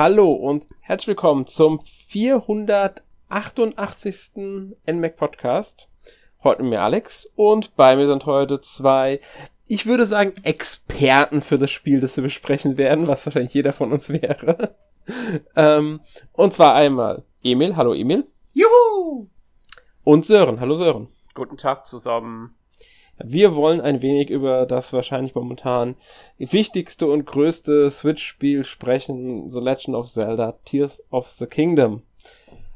Hallo und herzlich willkommen zum 488. NMAC Podcast. Heute mit mir Alex und bei mir sind heute zwei, ich würde sagen, Experten für das Spiel, das wir besprechen werden, was wahrscheinlich jeder von uns wäre. ähm, und zwar einmal Emil. Hallo Emil. Juhu! Und Sören. Hallo Sören. Guten Tag zusammen. Wir wollen ein wenig über das wahrscheinlich momentan wichtigste und größte Switch-Spiel sprechen, The Legend of Zelda Tears of the Kingdom.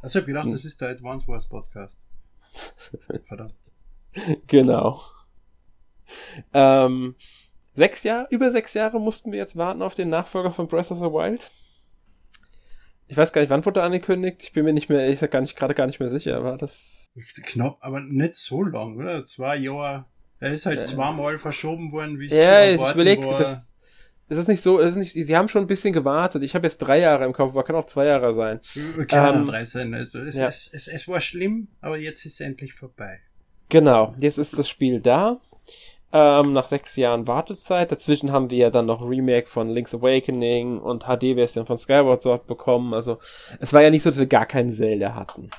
Also ich hab gedacht, das ist der Advance Wars Podcast. Verdammt. Genau. Ähm, sechs Jahre, über sechs Jahre mussten wir jetzt warten auf den Nachfolger von Breath of the Wild. Ich weiß gar nicht, wann wurde er angekündigt. Ich bin mir nicht mehr, ich sag gar nicht, gerade gar nicht mehr sicher, war das. Knapp, aber nicht so lang, oder? Zwei Jahre er ist halt zweimal verschoben worden, wie es Ja, ich überlege, das, das ist nicht so, das ist nicht, sie haben schon ein bisschen gewartet. Ich habe jetzt drei Jahre im Kopf, aber kann auch zwei Jahre sein. Kann ähm, drei sein. Also es, ja. es, es, es war schlimm, aber jetzt ist es endlich vorbei. Genau, jetzt ist das Spiel da. Ähm, nach sechs Jahren Wartezeit. Dazwischen haben wir ja dann noch Remake von Link's Awakening und HD-Version von Skyward Sword bekommen. Also es war ja nicht so, dass wir gar keinen Zelda hatten.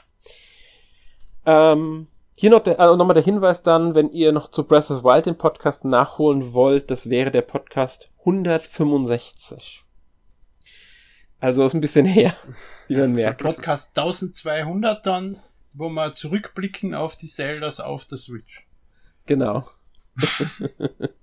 Ähm, hier noch der, äh, nochmal der Hinweis dann, wenn ihr noch zu Breath of the Wild den Podcast nachholen wollt, das wäre der Podcast 165. Also ist ein bisschen her, wie man merkt. Podcast 1200 dann, wo wir zurückblicken auf die Zeldas auf der Switch. Genau.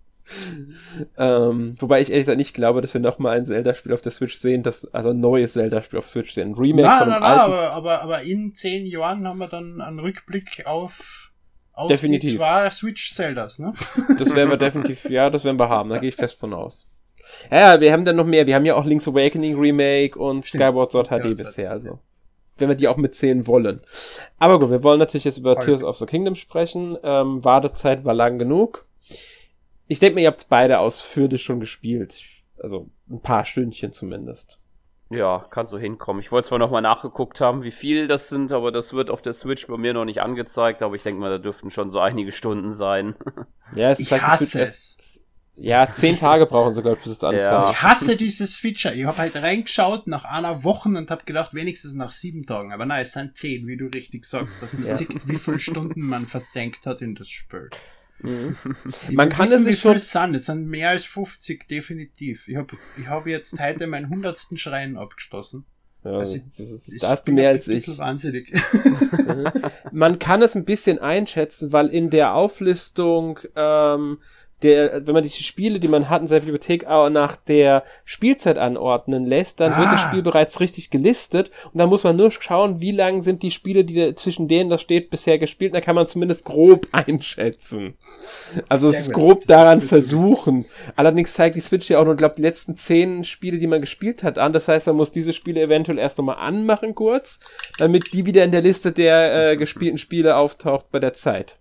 ähm, wobei ich ehrlich gesagt nicht glaube, dass wir nochmal ein Zelda-Spiel auf der Switch sehen, das, also ein neues Zelda-Spiel auf Switch sehen. Ein Remake nein, von einem nein, alten. Aber, aber, aber in zehn Jahren haben wir dann einen Rückblick auf, auf definitiv. die zwei Switch-Zeldas, ne? Das werden wir definitiv, ja, das werden wir haben, da gehe ich fest von aus. Ja, wir haben dann noch mehr. Wir haben ja auch Link's Awakening Remake und Skyward Sword HD bisher, also. Wenn wir die auch mitzählen wollen. Aber gut, wir wollen natürlich jetzt über Tears of the Kingdom sprechen. Ähm, Wartezeit war lang genug. Ich denke mir, ihr habt beide ausführlich schon gespielt. Also ein paar Stündchen zumindest. Ja, kann so hinkommen. Ich wollte zwar nochmal nachgeguckt haben, wie viel das sind, aber das wird auf der Switch bei mir noch nicht angezeigt, aber ich denke mal, da dürften schon so einige Stunden sein. Ja, es ich hasse es. Ja, zehn Tage brauchen sie, glaube ich, bis es anzeigt. Ja. Ich hasse dieses Feature. Ich habe halt reingeschaut nach einer Woche und habe gedacht, wenigstens nach sieben Tagen. Aber nein, es sind zehn, wie du richtig sagst. Dass man ja. sieht, wie viele Stunden man versenkt hat in das Spiel. Mhm. Man kann es sich schon. Sind. Es sind mehr als 50, definitiv. Ich habe ich hab jetzt heute meinen hundertsten Schrein abgeschlossen. Ja, also, das ist, da hast du mehr als ich. Wahnsinnig. Man kann es ein bisschen einschätzen, weil in der Auflistung ähm, der, wenn man die Spiele, die man hat in seiner Bibliothek auch nach der Spielzeit anordnen lässt, dann ah. wird das ah. Spiel bereits richtig gelistet und dann muss man nur schauen, wie lang sind die Spiele, die zwischen denen das steht, bisher gespielt. Da kann man zumindest grob einschätzen. Also es ist grob daran versuchen. Allerdings zeigt die Switch ja auch nur, glaube die letzten zehn Spiele, die man gespielt hat, an. Das heißt, man muss diese Spiele eventuell erst nochmal anmachen kurz, damit die wieder in der Liste der äh, gespielten Spiele auftaucht bei der Zeit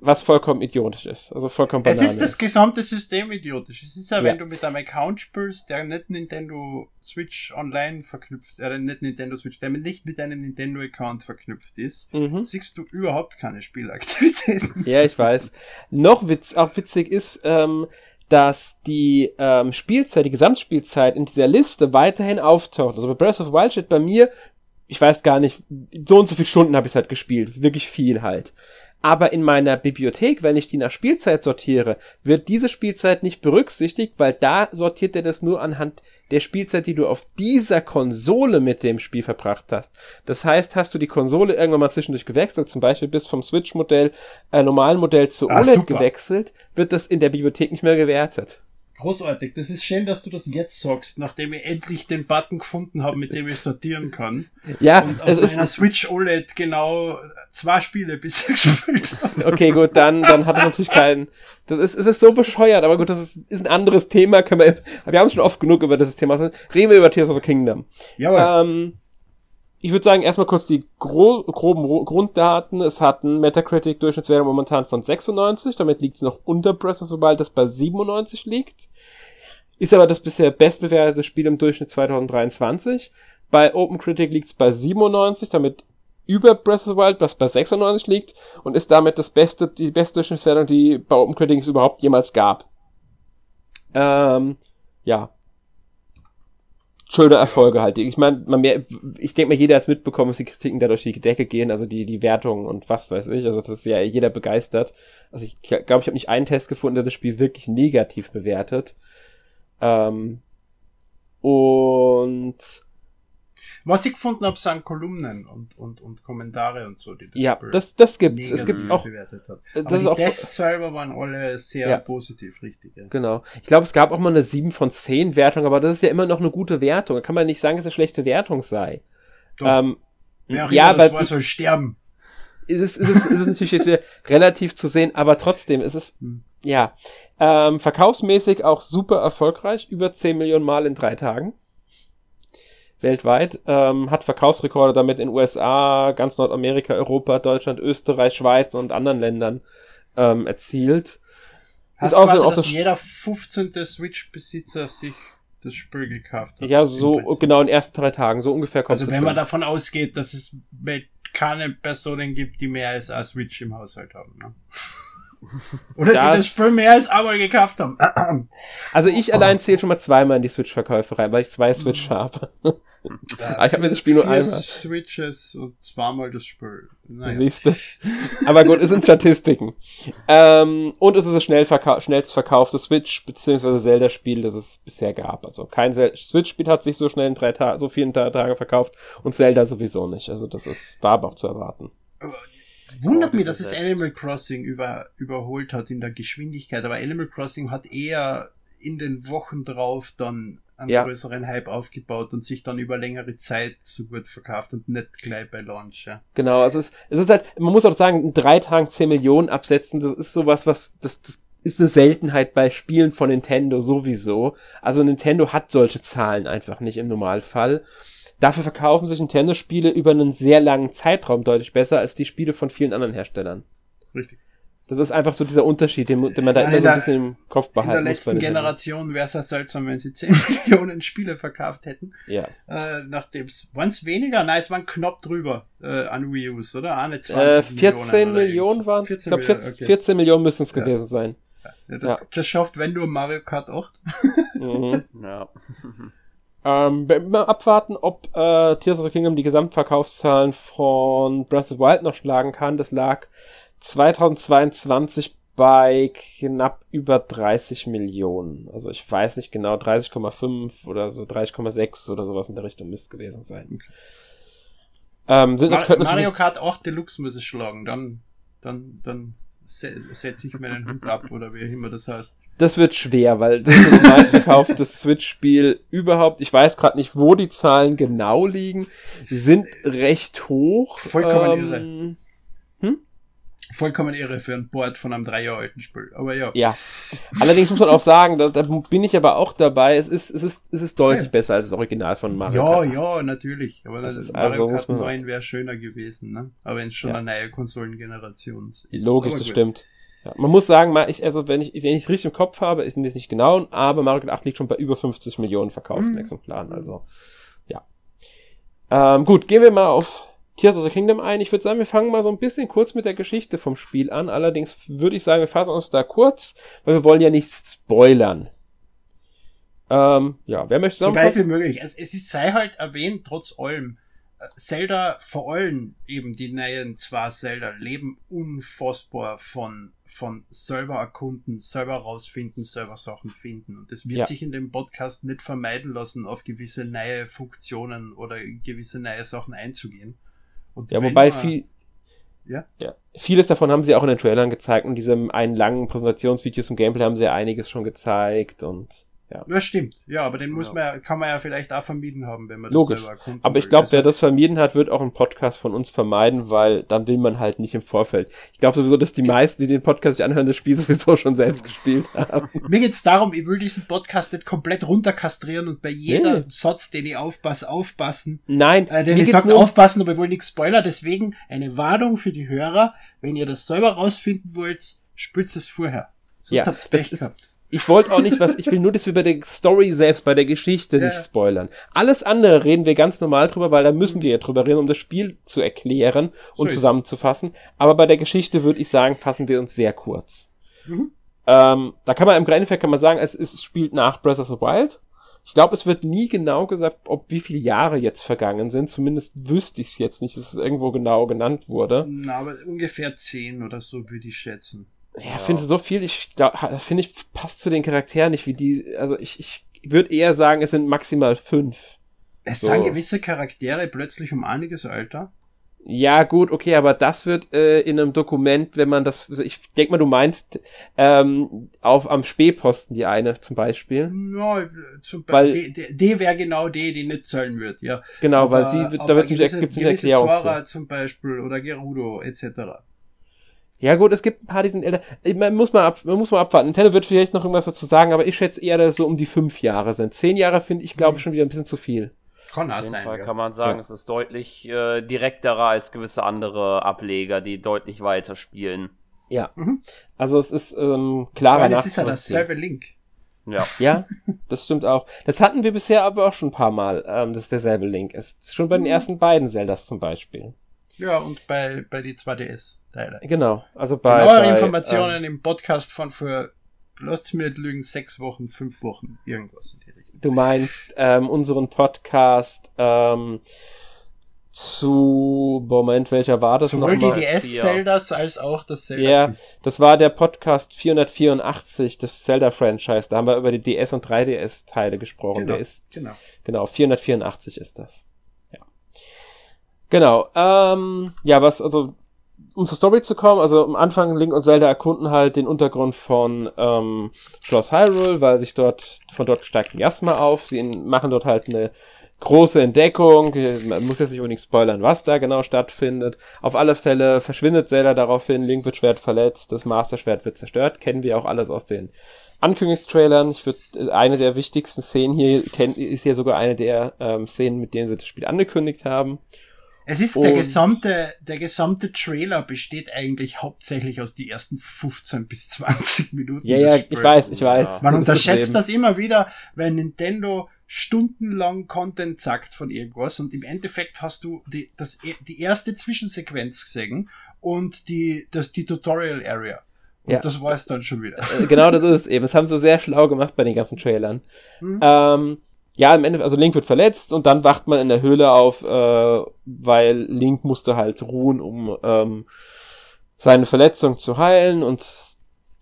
was vollkommen idiotisch ist. Also vollkommen banal. Es ist das gesamte System idiotisch. Es ist ja, wenn ja. du mit einem Account spielst, der nicht Nintendo Switch Online verknüpft, äh, nicht Nintendo Switch, der nicht mit einem Nintendo Account verknüpft ist, mhm. siehst du überhaupt keine Spielaktivitäten. Ja, ich weiß. Noch witz, auch witzig ist, ähm, dass die ähm, Spielzeit, die Gesamtspielzeit in dieser Liste weiterhin auftaucht. Also bei Breath of the Wild steht bei mir, ich weiß gar nicht, so und so viele Stunden habe ich halt gespielt. Wirklich viel halt. Aber in meiner Bibliothek, wenn ich die nach Spielzeit sortiere, wird diese Spielzeit nicht berücksichtigt, weil da sortiert er das nur anhand der Spielzeit, die du auf dieser Konsole mit dem Spiel verbracht hast. Das heißt, hast du die Konsole irgendwann mal zwischendurch gewechselt, zum Beispiel bis vom Switch-Modell, äh, normalen Modell zu ah, OLED super. gewechselt, wird das in der Bibliothek nicht mehr gewertet. Großartig. Das ist schön, dass du das jetzt sagst, nachdem ich endlich den Button gefunden habe, mit dem ich sortieren kann. Ja, und auf meiner Switch OLED genau zwei Spiele bisher gespielt habe. Okay, gut, dann, dann hat es natürlich keinen. Das ist, es ist so bescheuert, aber gut, das ist ein anderes Thema. Können wir, wir haben schon oft genug über dieses Thema. Reden wir über Tears of the Kingdom. Jawohl. Ähm, ich würde sagen, erstmal kurz die gro groben Grunddaten. Es hat einen Metacritic-Durchschnittswert momentan von 96, damit liegt es noch unter Breath of the Wild, das bei 97 liegt. Ist aber das bisher bestbewertete Spiel im Durchschnitt 2023. Bei OpenCritic liegt es bei 97, damit über Breath of the Wild, was bei 96 liegt, und ist damit das beste, die beste Durchschnittswertung, die bei OpenCritic es überhaupt jemals gab. Ähm, ja, schöne Erfolge halt. Ich meine, man mehr, ich denke mal, jeder hat es mitbekommen, dass die Kritiken dadurch die Decke gehen, also die, die Wertungen und was weiß ich. Also das ist ja jeder begeistert. Also ich glaube, ich habe nicht einen Test gefunden, der das Spiel wirklich negativ bewertet. Ähm, und was ich gefunden habe, sind Kolumnen und, und, und Kommentare und so, die das Ja, Spiel das, das gibt's. Es gibt auch. Bewertet hat. Äh, das Aber die auch Tests selber waren alle sehr ja. positiv, richtig. Ja. Genau. Ich glaube, es gab auch mal eine 7 von 10 Wertung, aber das ist ja immer noch eine gute Wertung. Da kann man nicht sagen, dass es eine schlechte Wertung sei. Doch. Ähm, Wer ja, aber war, soll sterben. Ist es, ist es, ist es natürlich jetzt relativ zu sehen, aber trotzdem ist es, hm. ja, ähm, verkaufsmäßig auch super erfolgreich, über 10 Millionen Mal in drei Tagen weltweit, ähm, hat Verkaufsrekorde damit in USA, ganz Nordamerika, Europa, Deutschland, Österreich, Schweiz und anderen Ländern ähm, erzielt. Hast ist du quasi, auch dass jeder 15. Switch-Besitzer sich das Spiel gekauft hat? Ja, so genau in den ersten drei Tagen, so ungefähr kommt Also wenn man davon ausgeht, dass es keine Personen gibt, die mehr als ein Switch im Haushalt haben. Ne? Oder das, die das Spiel mehr als einmal gekauft haben. also ich allein zähle schon mal zweimal in die Switch-Verkäufe rein, weil ich zwei Switch mhm. habe. Ja, ich habe mir das Spiel nur einmal. Switches und zweimal das Spiel. Naja. Siehst du. Aber gut, es sind Statistiken. Ähm, und es ist das schnell schnellst verkaufte Switch bzw. Zelda-Spiel, das es bisher gab. Also kein Switch-Spiel hat sich so schnell in drei Tagen, so vielen Tagen verkauft und Zelda sowieso nicht. Also das ist, war aber auch zu erwarten. Wundert mich, dass es Animal Crossing über, überholt hat in der Geschwindigkeit, aber Animal Crossing hat eher in den Wochen drauf dann einen ja. größeren Hype aufgebaut und sich dann über längere Zeit so gut verkauft und nicht gleich bei Launch. Ja. Genau, also es, es ist halt, man muss auch sagen, in drei Tagen 10 Millionen absetzen, das ist sowas, was, das, das ist eine Seltenheit bei Spielen von Nintendo sowieso. Also Nintendo hat solche Zahlen einfach nicht im Normalfall. Dafür verkaufen sich Nintendo-Spiele über einen sehr langen Zeitraum deutlich besser als die Spiele von vielen anderen Herstellern. Richtig. Das ist einfach so dieser Unterschied, den, den man da ja, immer so ein bisschen im Kopf behalten muss. In der letzten Generation wäre es ja seltsam, wenn sie 10 Millionen Spiele verkauft hätten. Ja. Äh, Nachdem es, waren es weniger? Nein, es waren knapp drüber äh, an Wii U's, oder? Ah, ne, 20 äh, 14 Millionen waren es. Ich glaube, 14, okay. 14 Millionen müssen es ja. gewesen sein. Ja, das, ja. das schafft, wenn du Mario Kart 8. mhm. Ja. Ähm, wir abwarten, ob äh, Tears of the Kingdom die Gesamtverkaufszahlen von Breath of the Wild noch schlagen kann. Das lag 2022 bei knapp über 30 Millionen. Also ich weiß nicht genau, 30,5 oder so 30,6 oder sowas in der Richtung müsste gewesen sein. Okay. Ähm, sind, Mar Mario Kart 8 Deluxe muss es schlagen, dann, dann, dann setze ich meinen Hut ab oder wie immer das heißt. Das wird schwer, weil das ist das meistverkaufte Switch-Spiel überhaupt. Ich weiß gerade nicht, wo die Zahlen genau liegen. Sie sind recht hoch. Vollkommen ähm, irre. Vollkommen irre für ein Board von einem drei Jahre alten Spiel. Aber ja. Ja. Allerdings muss man auch sagen, da, da bin ich aber auch dabei. Es ist, es ist, es ist deutlich ja. besser als das Original von Mario Ja, Kart. ja, natürlich. Aber das, das ist Mario also, Kart 9 wäre schöner gewesen, ne? Aber wenn es schon ja. eine neue Konsolengeneration ist. Logisch, das stimmt. Ja, man muss sagen, ich, also wenn ich, wenn ich es richtig im Kopf habe, ist es nicht genau, aber Mario Kart 8 liegt schon bei über 50 Millionen verkauften mhm. Exemplaren. Also, ja. Ähm, gut, gehen wir mal auf Tears of the Kingdom ein. Ich würde sagen, wir fangen mal so ein bisschen kurz mit der Geschichte vom Spiel an. Allerdings würde ich sagen, wir fassen uns da kurz, weil wir wollen ja nichts spoilern. Ähm, ja, wer möchte sagen? So weit wie möglich. Es, es ist, sei halt erwähnt, trotz allem. Äh, Zelda, vor allem eben die neuen zwei Zelda, leben unfassbar von, von selber erkunden, selber rausfinden, selber Sachen finden. Und es wird ja. sich in dem Podcast nicht vermeiden lassen, auf gewisse neue Funktionen oder gewisse neue Sachen einzugehen. Und ja, wobei viel, ja? ja. Vieles davon haben sie auch in den Trailern gezeigt und diesem einen langen Präsentationsvideo zum Gameplay haben sie ja einiges schon gezeigt und ja. Das stimmt. Ja, aber den muss man kann man ja vielleicht auch vermieden haben, wenn man Logisch. das selber erkunden Aber ich glaube, wer das vermieden hat, wird auch einen Podcast von uns vermeiden, weil dann will man halt nicht im Vorfeld. Ich glaube sowieso, dass die meisten, die den Podcast sich anhören, das Spiel sowieso schon selbst gespielt haben. Mir geht's darum, ich will diesen Podcast nicht komplett runterkastrieren und bei jeder nee. Satz, den ich aufpasse, aufpassen. Nein. Äh, den ich sage, aufpassen, aber ich will nichts Spoiler. Deswegen eine Warnung für die Hörer. Wenn ihr das selber rausfinden wollt, spürt es vorher. Sonst ja, habt's Pech gehabt ich wollte auch nicht was, ich will nur das über der Story selbst, bei der Geschichte ja. nicht spoilern. Alles andere reden wir ganz normal drüber, weil da müssen wir ja drüber reden, um das Spiel zu erklären und so zusammenzufassen. Aber bei der Geschichte würde ich sagen, fassen wir uns sehr kurz. Mhm. Ähm, da kann man im Endeffekt kann man sagen, es, es spielt nach Breath of the Wild. Ich glaube, es wird nie genau gesagt, ob wie viele Jahre jetzt vergangen sind. Zumindest wüsste ich es jetzt nicht, dass es irgendwo genau genannt wurde. Na, aber ungefähr zehn oder so würde ich schätzen. Ja, ja. finde so viel, ich finde ich passt zu den Charakteren nicht wie die, also ich, ich würde eher sagen, es sind maximal fünf. Es so. sind gewisse Charaktere plötzlich um einiges älter. Ja, gut, okay, aber das wird äh, in einem Dokument, wenn man das, also ich denke mal, du meinst ähm, auf am Spähposten die eine zum Beispiel. Ja, zum weil, die, die wäre genau die, die nicht zahlen wird, ja. Genau, aber, weil sie, da wird es gibt's eine Erklärung. Zora zum Beispiel oder Gerudo etc. Ja gut, es gibt ein paar, die sind älter. Man muss mal, ab, man muss mal abwarten. Nintendo wird vielleicht noch irgendwas dazu sagen, aber ich schätze eher, dass es so um die fünf Jahre sind. Zehn Jahre finde ich, glaube ich, mhm. schon wieder ein bisschen zu viel. Kann Auf jeden sein, Fall ja. kann man sagen, ja. es ist deutlich äh, direkterer als gewisse andere Ableger, die deutlich weiter spielen. Ja, mhm. also es ist ähm, klarer Das ist ja dasselbe Link. Ja. ja, das stimmt auch. Das hatten wir bisher aber auch schon ein paar Mal, ähm, dass derselbe Link ist. Schon bei den mhm. ersten beiden Zeldas zum Beispiel. Ja, und bei, bei die 2DS-Teile. Genau, also bei. Genauere bei, Informationen ähm, im Podcast von für, lasst mir nicht lügen, sechs Wochen, fünf Wochen, irgendwas in die Du meinst ähm, unseren Podcast ähm, zu Moment, welcher war das Sowohl die DS-Zeldas als auch das Zelda. Ja, das war der Podcast 484 des Zelda-Franchise. Da haben wir über die DS- und 3DS-Teile gesprochen. Genau, der ist, genau. genau, 484 ist das. Genau. Ähm, ja, was, also um zur Story zu kommen, also am Anfang Link und Zelda erkunden halt den Untergrund von ähm, Schloss Hyrule, weil sich dort, von dort steigt Miasma auf. Sie machen dort halt eine große Entdeckung. Man muss jetzt nicht unbedingt spoilern, was da genau stattfindet. Auf alle Fälle verschwindet Zelda daraufhin, Link wird Schwert verletzt, das Master Schwert wird zerstört. Kennen wir auch alles aus den Ankündigungstrailern. Ich würde eine der wichtigsten Szenen hier kennen, ist hier sogar eine der ähm, Szenen, mit denen sie das Spiel angekündigt haben. Es ist der gesamte, der gesamte Trailer besteht eigentlich hauptsächlich aus die ersten 15 bis 20 Minuten. Ja, ja, ich weiß, ich weiß. Man unterschätzt das, das immer wieder, wenn Nintendo stundenlang Content sagt von irgendwas und im Endeffekt hast du die, das, die erste Zwischensequenz gesehen und die, das, die Tutorial Area. Und ja. das war es dann schon wieder. Äh, genau das ist es eben. Das haben sie sehr schlau gemacht bei den ganzen Trailern. Mhm. Ähm, ja, im Endeffekt, also Link wird verletzt und dann wacht man in der Höhle auf, äh, weil Link musste halt ruhen, um ähm, seine Verletzung zu heilen und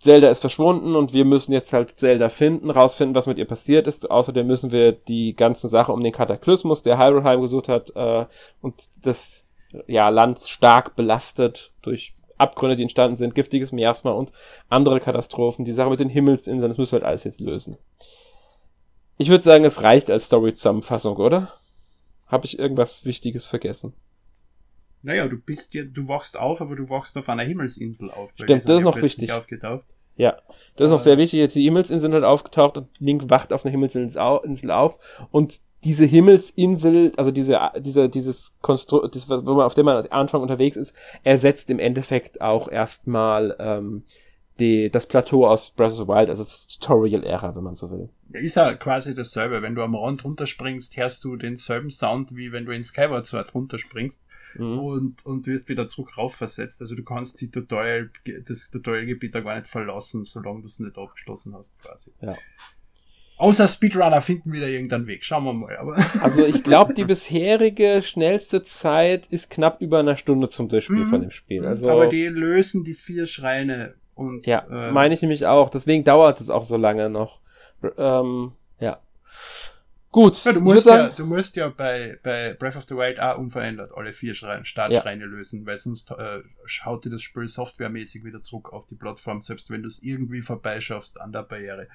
Zelda ist verschwunden und wir müssen jetzt halt Zelda finden, rausfinden, was mit ihr passiert ist. Außerdem müssen wir die ganzen Sache um den Kataklysmus, der Hyrule heimgesucht hat, äh, und das ja, Land stark belastet durch Abgründe, die entstanden sind, giftiges Miasma und andere Katastrophen. Die Sache mit den Himmelsinseln, das müssen wir halt alles jetzt lösen. Ich würde sagen, es reicht als Story-Zusammenfassung, oder? Habe ich irgendwas Wichtiges vergessen? Naja, du bist ja, du wachst auf, aber du wachst auf einer Himmelsinsel auf. Stimmt, das ist noch wichtig. Ja, das ist noch sehr wichtig. Jetzt die Himmelsinsel hat aufgetaucht und Link wacht auf einer Himmelsinsel auf und diese Himmelsinsel, also diese, diese, dieses Konstrukt, das, wo man, auf dem man am Anfang unterwegs ist, ersetzt im Endeffekt auch erstmal ähm, die, das Plateau aus Breath of the Wild, also das Tutorial-Ära, wenn man so will. Ist ja quasi dasselbe. Wenn du am Rand runterspringst, hörst du denselben Sound, wie wenn du in Skyward Sword runterspringst mhm. und, und wirst wieder zurück raufversetzt. Also du kannst die Tutorial, das Tutorial-Gebiet da gar nicht verlassen, solange du es nicht abgeschlossen hast, quasi. Ja. Außer Speedrunner finden wieder irgendeinen Weg. Schauen wir mal. Aber also ich glaube, die bisherige schnellste Zeit ist knapp über einer Stunde zum Durchspiel mhm. von dem Spiel. Also aber die lösen die vier Schreine und, ja, äh, meine ich nämlich auch. Deswegen dauert es auch so lange noch. Ähm, ja. Gut. Ja, du, musst sagen, ja, du musst ja bei, bei Breath of the Wild auch unverändert alle vier Schreine, Startschreine ja. lösen, weil sonst äh, haut dir das Spiel softwaremäßig wieder zurück auf die Plattform, selbst wenn du es irgendwie vorbeischaffst an der Barriere.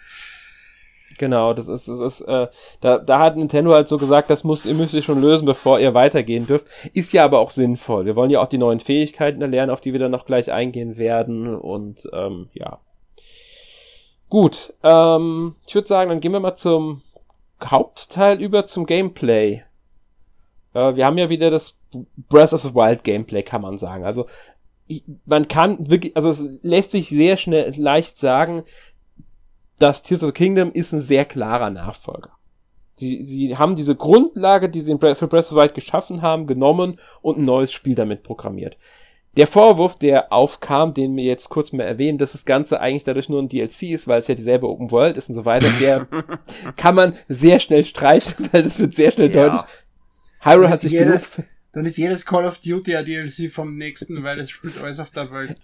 Genau, das ist, das ist, äh, da, da hat Nintendo halt so gesagt, das muss, ihr müsst ihr schon lösen, bevor ihr weitergehen dürft. Ist ja aber auch sinnvoll. Wir wollen ja auch die neuen Fähigkeiten erlernen, auf die wir dann noch gleich eingehen werden. Und ähm, ja. Gut, ähm, ich würde sagen, dann gehen wir mal zum Hauptteil über zum Gameplay. Äh, wir haben ja wieder das Breath of the Wild Gameplay, kann man sagen. Also man kann wirklich, also es lässt sich sehr schnell leicht sagen, das Tears of the Kingdom ist ein sehr klarer Nachfolger. Sie, sie haben diese Grundlage, die sie für Breath of the Wild geschaffen haben, genommen und ein neues Spiel damit programmiert. der Vorwurf, der aufkam, den wir jetzt kurz mal erwähnen, dass das Ganze eigentlich dadurch nur ein DLC ist, weil es ja dieselbe Open World ist und so weiter, der kann man sehr schnell streichen, weil das wird sehr schnell ja. deutlich. Hyrule hat sich jedes, genug dann ist jedes Call of Duty ein DLC vom nächsten, weil es spielt alles auf der Welt.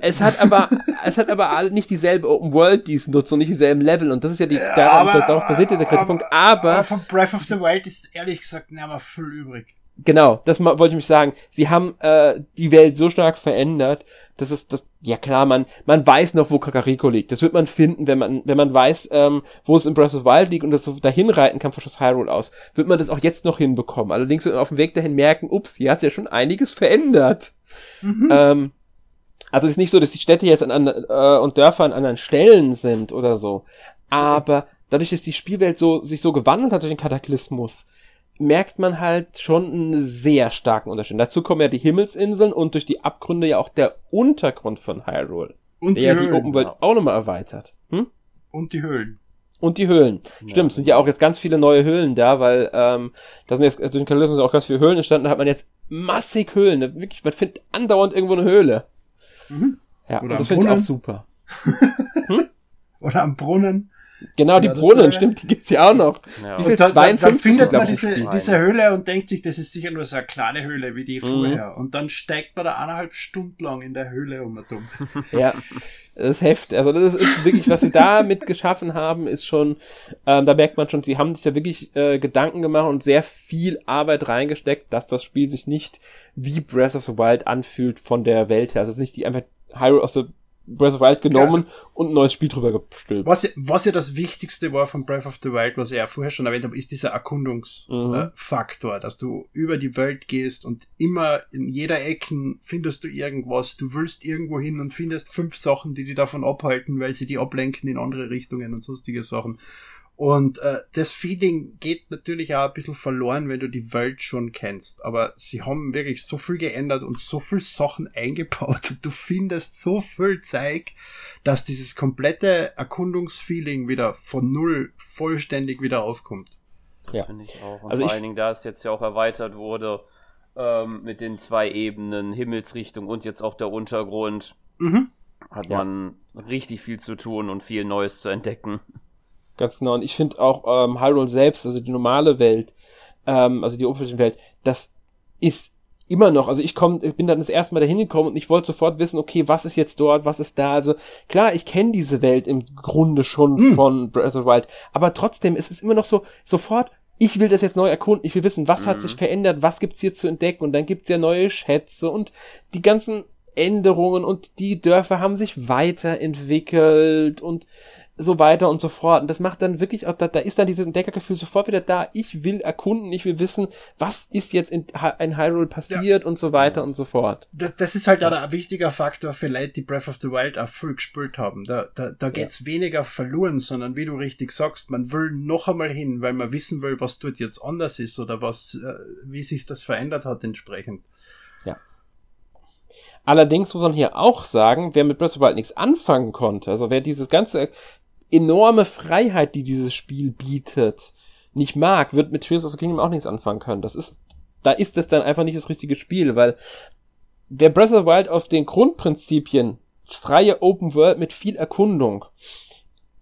Es hat aber, es hat aber alle nicht dieselbe Open World, die es nutzt und nicht dieselben Level und das ist ja die, ja, darauf, aber, darauf basiert dieser Kritikpunkt, aber, aber von Breath of the Wild ist ehrlich gesagt nicht mehr viel übrig. Genau, das wollte ich mich sagen. Sie haben äh, die Welt so stark verändert, dass es das ja klar, man man weiß noch, wo Kakariko liegt. Das wird man finden, wenn man wenn man weiß, ähm, wo es in Breath of the Wild liegt und das so dahin reiten kann von Schloss Hyrule aus. Wird man das auch jetzt noch hinbekommen. Allerdings wird man auf dem Weg dahin merken, ups, hier hat ja schon einiges verändert. Mhm. Ähm, also es ist nicht so, dass die Städte jetzt an anderen äh, und Dörfer an anderen Stellen sind oder so. Aber dadurch, dass die Spielwelt so sich so gewandelt hat durch den Kataklysmus, merkt man halt schon einen sehr starken Unterschied. Dazu kommen ja die Himmelsinseln und durch die Abgründe ja auch der Untergrund von Hyrule. Und der die ja die Open World auch nochmal erweitert. Hm? Und die Höhlen. Und die Höhlen. Ja. Stimmt, sind ja auch jetzt ganz viele neue Höhlen da, weil ähm, da sind jetzt durch den Kataklysmus auch ganz viele Höhlen entstanden, da hat man jetzt massig Höhlen. Wirklich, man findet andauernd irgendwo eine Höhle. Mhm. Ja, Oder und das finde ich auch super. hm? Oder am Brunnen. Genau, die Brunnen, stimmt, die gibt's ja auch noch. Ja. Wie viel? Da, 52 dann findet man diese, diese Höhle und denkt sich, das ist sicher nur so eine kleine Höhle wie die mhm. vorher. Und dann steigt man da eineinhalb Stunden lang in der Höhle um und um. Ja, das ist Heft. Also das ist wirklich, was sie da mit geschaffen haben, ist schon, ähm, da merkt man schon, sie haben sich da wirklich äh, Gedanken gemacht und sehr viel Arbeit reingesteckt, dass das Spiel sich nicht wie Breath of the Wild anfühlt von der Welt her. Also es ist nicht die einfach Hyrule aus der Breath of the Wild genommen ja, also, und ein neues Spiel drüber gestülpt. Was, was ja das Wichtigste war von Breath of the Wild, was ich ja vorher schon erwähnt habe, ist dieser Erkundungsfaktor, mhm. äh, dass du über die Welt gehst und immer in jeder Ecken findest du irgendwas, du willst irgendwo hin und findest fünf Sachen, die dich davon abhalten, weil sie die ablenken in andere Richtungen und sonstige Sachen. Und äh, das Feeding geht natürlich auch ein bisschen verloren, wenn du die Welt schon kennst. Aber sie haben wirklich so viel geändert und so viel Sachen eingebaut und du findest so viel Zeug, dass dieses komplette Erkundungsfeeling wieder von null vollständig wieder aufkommt. Das ja. finde ich auch. Und also vor allen Dingen, da es jetzt ja auch erweitert wurde ähm, mit den zwei Ebenen, Himmelsrichtung und jetzt auch der Untergrund, mhm. hat ja. man richtig viel zu tun und viel Neues zu entdecken. Ganz genau. Und ich finde auch ähm, Hyrule selbst, also die normale Welt, ähm, also die oberflächliche Welt, das ist immer noch, also ich komm, ich bin dann das erste Mal dahin gekommen und ich wollte sofort wissen, okay, was ist jetzt dort, was ist da, also klar, ich kenne diese Welt im Grunde schon mm. von Breath of the Wild, aber trotzdem ist es immer noch so, sofort, ich will das jetzt neu erkunden, ich will wissen, was mm. hat mhm. sich verändert, was gibt's hier zu entdecken und dann gibt's ja neue Schätze und die ganzen Änderungen und die Dörfer haben sich weiterentwickelt und so weiter und so fort. Und das macht dann wirklich auch, da, da ist dann dieses Entdeckergefühl sofort wieder da. Ich will erkunden, ich will wissen, was ist jetzt in, in Hyrule passiert ja. und so weiter und so fort. Das, das ist halt auch ein wichtiger Faktor für Leute, die Breath of the Wild auch voll gespielt haben. Da, da, da geht's ja. weniger verloren, sondern wie du richtig sagst, man will noch einmal hin, weil man wissen will, was dort jetzt anders ist oder was, äh, wie sich das verändert hat entsprechend. Ja. Allerdings muss man hier auch sagen, wer mit Breath of the Wild nichts anfangen konnte, also wer dieses ganze enorme Freiheit, die dieses Spiel bietet, nicht mag, wird mit Tears of the Kingdom auch nichts anfangen können. Das ist, da ist es dann einfach nicht das richtige Spiel, weil wer Breath of the Wild auf den Grundprinzipien freie Open World mit viel Erkundung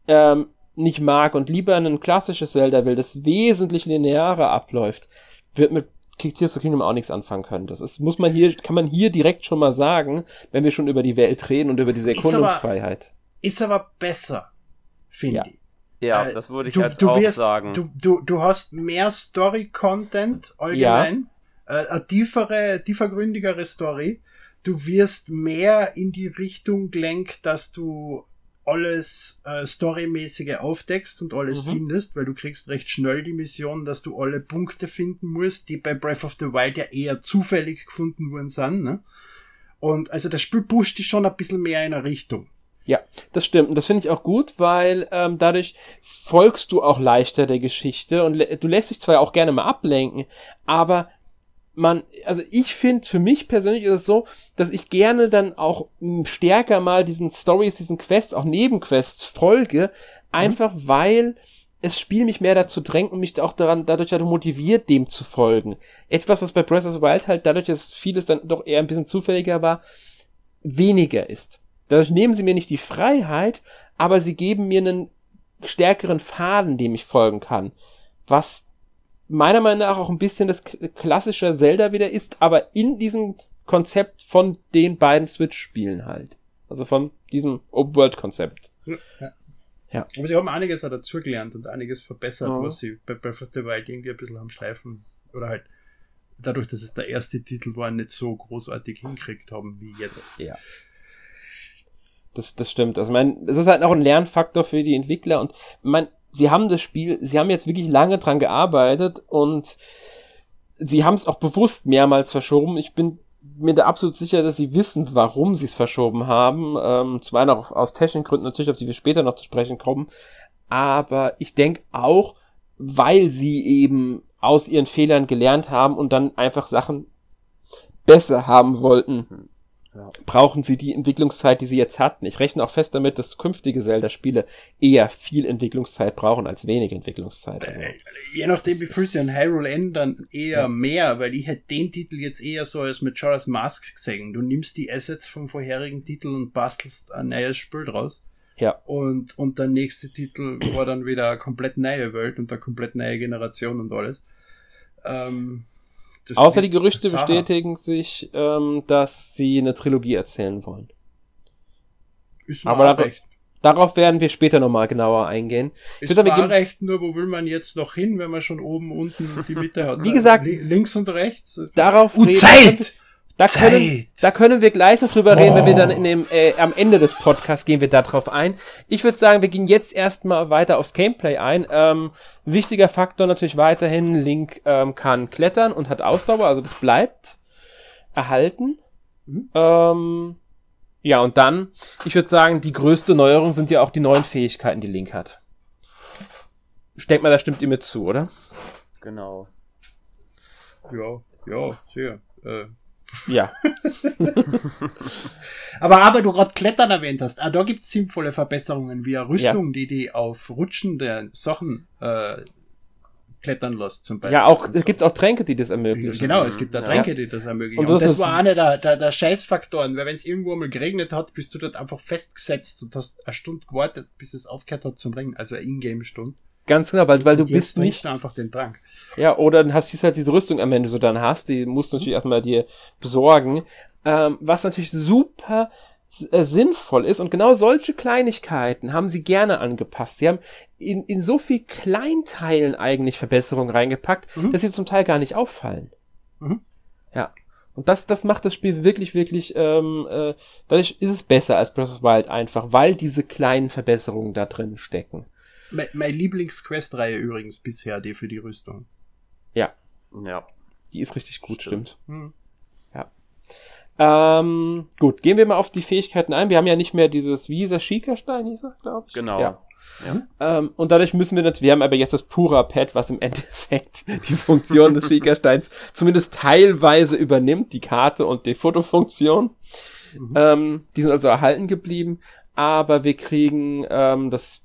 ähm, nicht mag und lieber ein klassisches Zelda will, das wesentlich linearer abläuft, wird mit Tears of the Kingdom auch nichts anfangen können. Das ist, muss man hier, kann man hier direkt schon mal sagen, wenn wir schon über die Welt reden und über diese Erkundungsfreiheit. Ist aber, ist aber besser finde ja. ich. Ja, äh, das würde ich du, jetzt du auch wirst, sagen. Du, du, du hast mehr Story-Content allgemein, ja. äh, eine tiefere, tiefergründigere Story. Du wirst mehr in die Richtung gelenkt, dass du alles äh, Storymäßige aufdeckst und alles mhm. findest, weil du kriegst recht schnell die Mission, dass du alle Punkte finden musst, die bei Breath of the Wild ja eher zufällig gefunden worden sind. Ne? Und also das Spiel pusht dich schon ein bisschen mehr in eine Richtung. Ja, das stimmt. Und das finde ich auch gut, weil ähm, dadurch folgst du auch leichter der Geschichte und du lässt dich zwar auch gerne mal ablenken, aber man, also ich finde, für mich persönlich ist es so, dass ich gerne dann auch stärker mal diesen Stories, diesen Quests, auch Nebenquests folge, mhm. einfach weil das Spiel mich mehr dazu drängt und mich auch daran, dadurch halt motiviert, dem zu folgen. Etwas, was bei Breath of the Wild halt dadurch, dass vieles dann doch eher ein bisschen zufälliger war, weniger ist. Dadurch nehmen sie mir nicht die Freiheit, aber sie geben mir einen stärkeren Faden, dem ich folgen kann. Was meiner Meinung nach auch ein bisschen das klassische Zelda wieder ist, aber in diesem Konzept von den beiden Switch-Spielen halt. Also von diesem Open-World-Konzept. Ja. Ja. Aber sie haben einiges auch dazugelernt und einiges verbessert, ja. was sie bei Breath of the Wild irgendwie ein bisschen am Schleifen oder halt dadurch, dass es der erste Titel war, nicht so großartig hinkriegt haben wie jetzt. Ja. Das, das stimmt. Also, mein, es ist halt auch ein Lernfaktor für die Entwickler und mein, sie haben das Spiel, sie haben jetzt wirklich lange dran gearbeitet und sie haben es auch bewusst mehrmals verschoben. Ich bin mir da absolut sicher, dass sie wissen, warum sie es verschoben haben. Ähm, zum einen auch aus technischen Gründen natürlich, auf die wir später noch zu sprechen kommen. Aber ich denke auch, weil sie eben aus ihren Fehlern gelernt haben und dann einfach Sachen besser haben wollten. Ja. brauchen sie die Entwicklungszeit, die sie jetzt hatten. Ich rechne auch fest damit, dass künftige Zelda-Spiele eher viel Entwicklungszeit brauchen als wenig Entwicklungszeit. Also, äh, je nachdem, wie viel sie an Hyrule ändern, eher ja. mehr, weil ich hätte den Titel jetzt eher so als Majora's Mask gesehen. Du nimmst die Assets vom vorherigen Titel und bastelst ein neues Spiel draus. Ja. Und, und der nächste Titel war dann wieder eine komplett neue Welt und eine komplett neue Generation und alles. Ähm, das Außer die Gerüchte bestätigen sich, ähm, dass sie eine Trilogie erzählen wollen. Ist Aber dar recht. darauf werden wir später nochmal genauer eingehen. Ist sagen, wir recht, nur wo will man jetzt noch hin, wenn man schon oben, unten die Mitte hat? Wie gesagt, links und rechts. Darauf uh, Zeit! Da können, da können wir gleich noch drüber oh. reden, wenn wir dann in dem, äh, am Ende des Podcasts gehen wir da drauf ein. Ich würde sagen, wir gehen jetzt erstmal weiter aufs Gameplay ein. Ähm, wichtiger Faktor natürlich weiterhin, Link ähm, kann klettern und hat Ausdauer, also das bleibt erhalten. Mhm. Ähm, ja, und dann, ich würde sagen, die größte Neuerung sind ja auch die neuen Fähigkeiten, die Link hat. Ich denke mal, da stimmt ihr mir zu, oder? Genau. Ja, ja, sehr. Äh ja. aber, aber du gerade Klettern erwähnt hast, ah, da gibt's sinnvolle Verbesserungen wie eine Rüstung, ja. die die auf rutschende Sachen äh, klettern lässt, zum Beispiel. Ja, auch, es gibt auch Tränke, die das ermöglichen. Genau, es gibt da Tränke, ja. die das ermöglichen. Und das, und das war einer der, der, der Scheißfaktoren, weil wenn es irgendwo mal geregnet hat, bist du dort einfach festgesetzt und hast eine Stunde gewartet, bis es aufgehört hat zum Regnen, also eine Ingame-Stunde. Ganz genau, weil, weil du bist nicht. einfach den Trank. Ja, oder dann hast du halt diese Rüstung am Ende so dann hast, die musst du natürlich erstmal dir besorgen. Ähm, was natürlich super äh, sinnvoll ist und genau solche Kleinigkeiten haben sie gerne angepasst. Sie haben in, in so viel Kleinteilen eigentlich Verbesserungen reingepackt, mhm. dass sie zum Teil gar nicht auffallen. Mhm. Ja. Und das, das macht das Spiel wirklich, wirklich, ähm, äh, dadurch ist es besser als Breath of the Wild einfach, weil diese kleinen Verbesserungen da drin stecken. Meine Lieblingsquest-Reihe übrigens bisher, die für die Rüstung. Ja. Ja. Die ist richtig gut, stimmt. stimmt. Hm. Ja. Ähm, gut, gehen wir mal auf die Fähigkeiten ein. Wir haben ja nicht mehr dieses, wie hieß er, Schiekerstein, hieß er, glaube ich. Genau. Ja. Ja. Ähm, und dadurch müssen wir natürlich, wir haben aber jetzt das Pura-Pad, was im Endeffekt die Funktion des Schiekersteins zumindest teilweise übernimmt, die Karte und die Fotofunktion. Mhm. Ähm, die sind also erhalten geblieben, aber wir kriegen ähm, das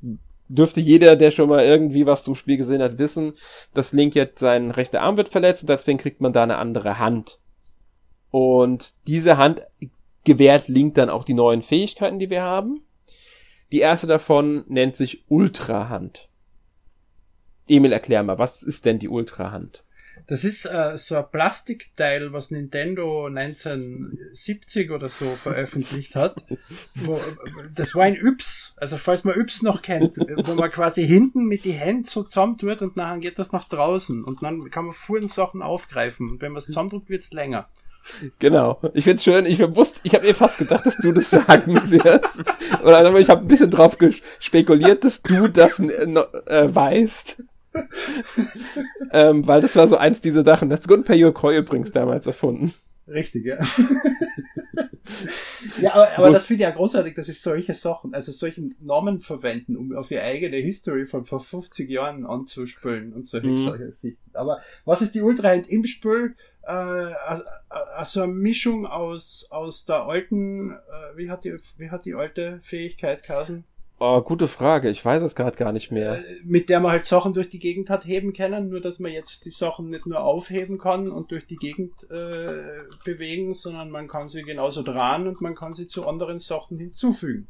dürfte jeder, der schon mal irgendwie was zum Spiel gesehen hat, wissen, dass Link jetzt sein rechter Arm wird verletzt und deswegen kriegt man da eine andere Hand. Und diese Hand gewährt Link dann auch die neuen Fähigkeiten, die wir haben. Die erste davon nennt sich Ultra-Hand. Emil, erklär mal, was ist denn die Ultra-Hand? Das ist äh, so ein Plastikteil, was Nintendo 1970 oder so veröffentlicht hat. Wo, das war ein Yps, also falls man Yps noch kennt, wo man quasi hinten mit die Hände so zusammentut und nachher geht das nach draußen und dann kann man vorhin Sachen aufgreifen und wenn man es zusammendrückt, wird es länger. Genau. Ich find's schön. Ich wusste, ich habe mir fast gedacht, dass du das sagen wirst. Oder ich habe ein bisschen drauf spekuliert, dass du das äh, äh weißt ähm, weil das war so eins dieser Sachen. Das Gunpei Yokoi übrigens damals erfunden. Richtig, ja. ja, aber, aber das finde ich ja großartig, dass sie solche Sachen, also solche Namen verwenden, um auf ihre eigene History von vor 50 Jahren anzuspülen und solche mhm. Sichten. Aber was ist die Ultrahand im Spiel? Äh, also eine Mischung aus, aus der alten, äh, wie hat die, wie hat die alte Fähigkeit Kausen? Oh, gute Frage. Ich weiß es gerade gar nicht mehr. Äh, mit der man halt Sachen durch die Gegend hat heben können, nur dass man jetzt die Sachen nicht nur aufheben kann und durch die Gegend äh, bewegen, sondern man kann sie genauso dran und man kann sie zu anderen Sachen hinzufügen.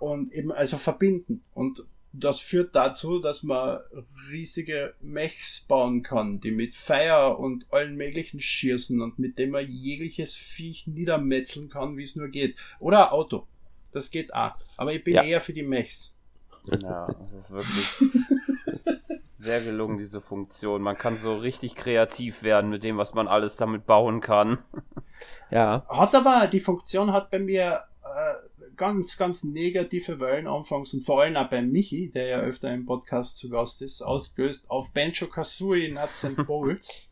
Und eben also verbinden. Und das führt dazu, dass man riesige Mechs bauen kann, die mit Feuer und allen möglichen schießen und mit dem man jegliches Viech niedermetzeln kann, wie es nur geht. Oder Auto. Das geht auch. Aber ich bin ja. eher für die Mechs. Ja, das ist wirklich sehr gelungen, diese Funktion. Man kann so richtig kreativ werden mit dem, was man alles damit bauen kann. Ja. Hat aber, die Funktion hat bei mir äh, ganz, ganz negative Wellen anfangs und vor allem auch bei Michi, der ja öfter im Podcast zu Gast ist, ausgelöst auf Banjo Kazooie Nuts and Bolts.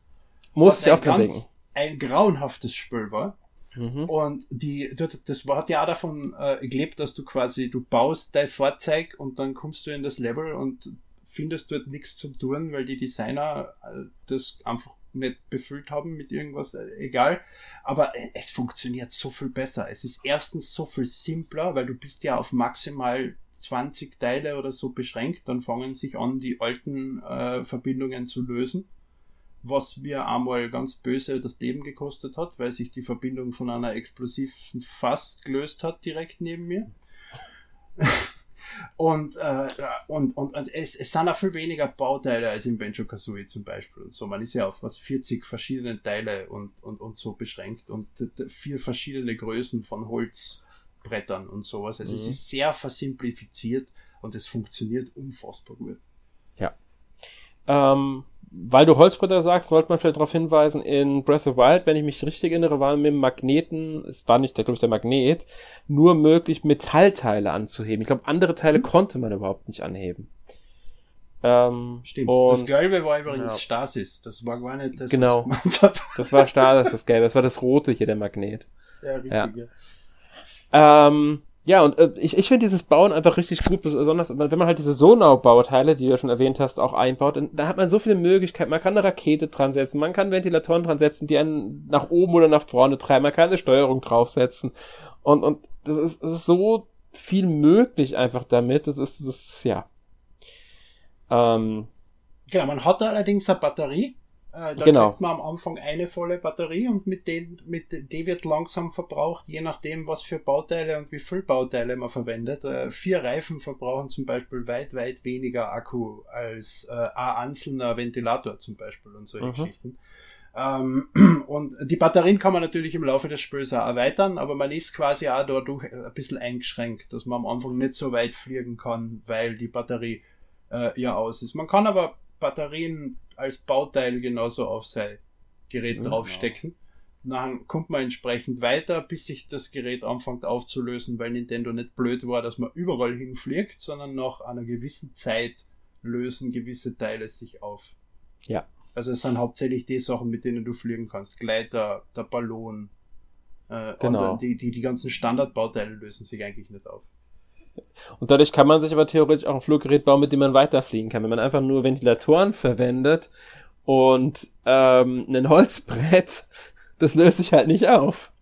Muss ich auch dran denken. Ein grauenhaftes Spiel war. Mhm. Und die, das hat ja auch davon äh, gelebt, dass du quasi, du baust dein Fahrzeug und dann kommst du in das Level und findest dort nichts zu tun, weil die Designer äh, das einfach nicht befüllt haben mit irgendwas, äh, egal. Aber äh, es funktioniert so viel besser. Es ist erstens so viel simpler, weil du bist ja auf maximal 20 Teile oder so beschränkt. Dann fangen sich an, die alten äh, Verbindungen zu lösen was mir einmal ganz böse das Leben gekostet hat, weil sich die Verbindung von einer explosiven Fass gelöst hat direkt neben mir. und, äh, und, und, und es, es sind auch viel weniger Bauteile als im Benjo Kazooie zum Beispiel. Und so, man ist ja auf was 40 verschiedene Teile und, und, und so beschränkt und vier verschiedene Größen von Holzbrettern und sowas. Also mhm. es ist sehr versimplifiziert und es funktioniert unfassbar gut. Ja. Ähm, weil du Holzbretter sagst, sollte man vielleicht darauf hinweisen, in Breath of Wild, wenn ich mich richtig erinnere, war mit dem Magneten, es war nicht, glaube ich, der Magnet, nur möglich, Metallteile anzuheben. Ich glaube, andere Teile mhm. konnte man überhaupt nicht anheben. Ähm, Stimmt. das Gelbe war übrigens ja. Stasis. Das war gar nicht das, Genau. das war Stasis, das Gelbe. Das war das Rote hier, der Magnet. Ja, richtig. Ja. Ähm, ja, und äh, ich, ich finde dieses Bauen einfach richtig gut, besonders wenn man halt diese Sonau-Bauteile, die du ja schon erwähnt hast, auch einbaut. Da hat man so viele Möglichkeiten. Man kann eine Rakete dran setzen, man kann Ventilatoren dran setzen, die einen nach oben oder nach vorne treiben, man kann eine Steuerung draufsetzen. Und, und das ist, das ist so viel möglich einfach damit. Das ist, das ist ja. Ähm, genau, man hat da allerdings eine Batterie äh, da genau. kriegt man am Anfang eine volle Batterie und mit den, mit, die wird langsam verbraucht, je nachdem, was für Bauteile und wie viel Bauteile man verwendet. Äh, vier Reifen verbrauchen zum Beispiel weit, weit weniger Akku als äh, ein einzelner Ventilator zum Beispiel und solche mhm. Geschichten. Ähm, und die Batterien kann man natürlich im Laufe des Spiels auch erweitern, aber man ist quasi auch dadurch ein bisschen eingeschränkt, dass man am Anfang nicht so weit fliegen kann, weil die Batterie äh, ja aus ist. Man kann aber Batterien als Bauteil genauso auf sein Gerät mhm, draufstecken. Dann kommt man entsprechend weiter, bis sich das Gerät anfängt aufzulösen, weil Nintendo nicht blöd war, dass man überall hinfliegt, sondern nach einer gewissen Zeit lösen gewisse Teile sich auf. Ja. Also es sind hauptsächlich die Sachen, mit denen du fliegen kannst. Gleiter, der Ballon. Äh, genau. Die, die, die ganzen Standardbauteile lösen sich eigentlich nicht auf. Und dadurch kann man sich aber theoretisch auch ein Fluggerät bauen, mit dem man weiterfliegen kann. Wenn man einfach nur Ventilatoren verwendet und ähm, ein Holzbrett, das löst sich halt nicht auf.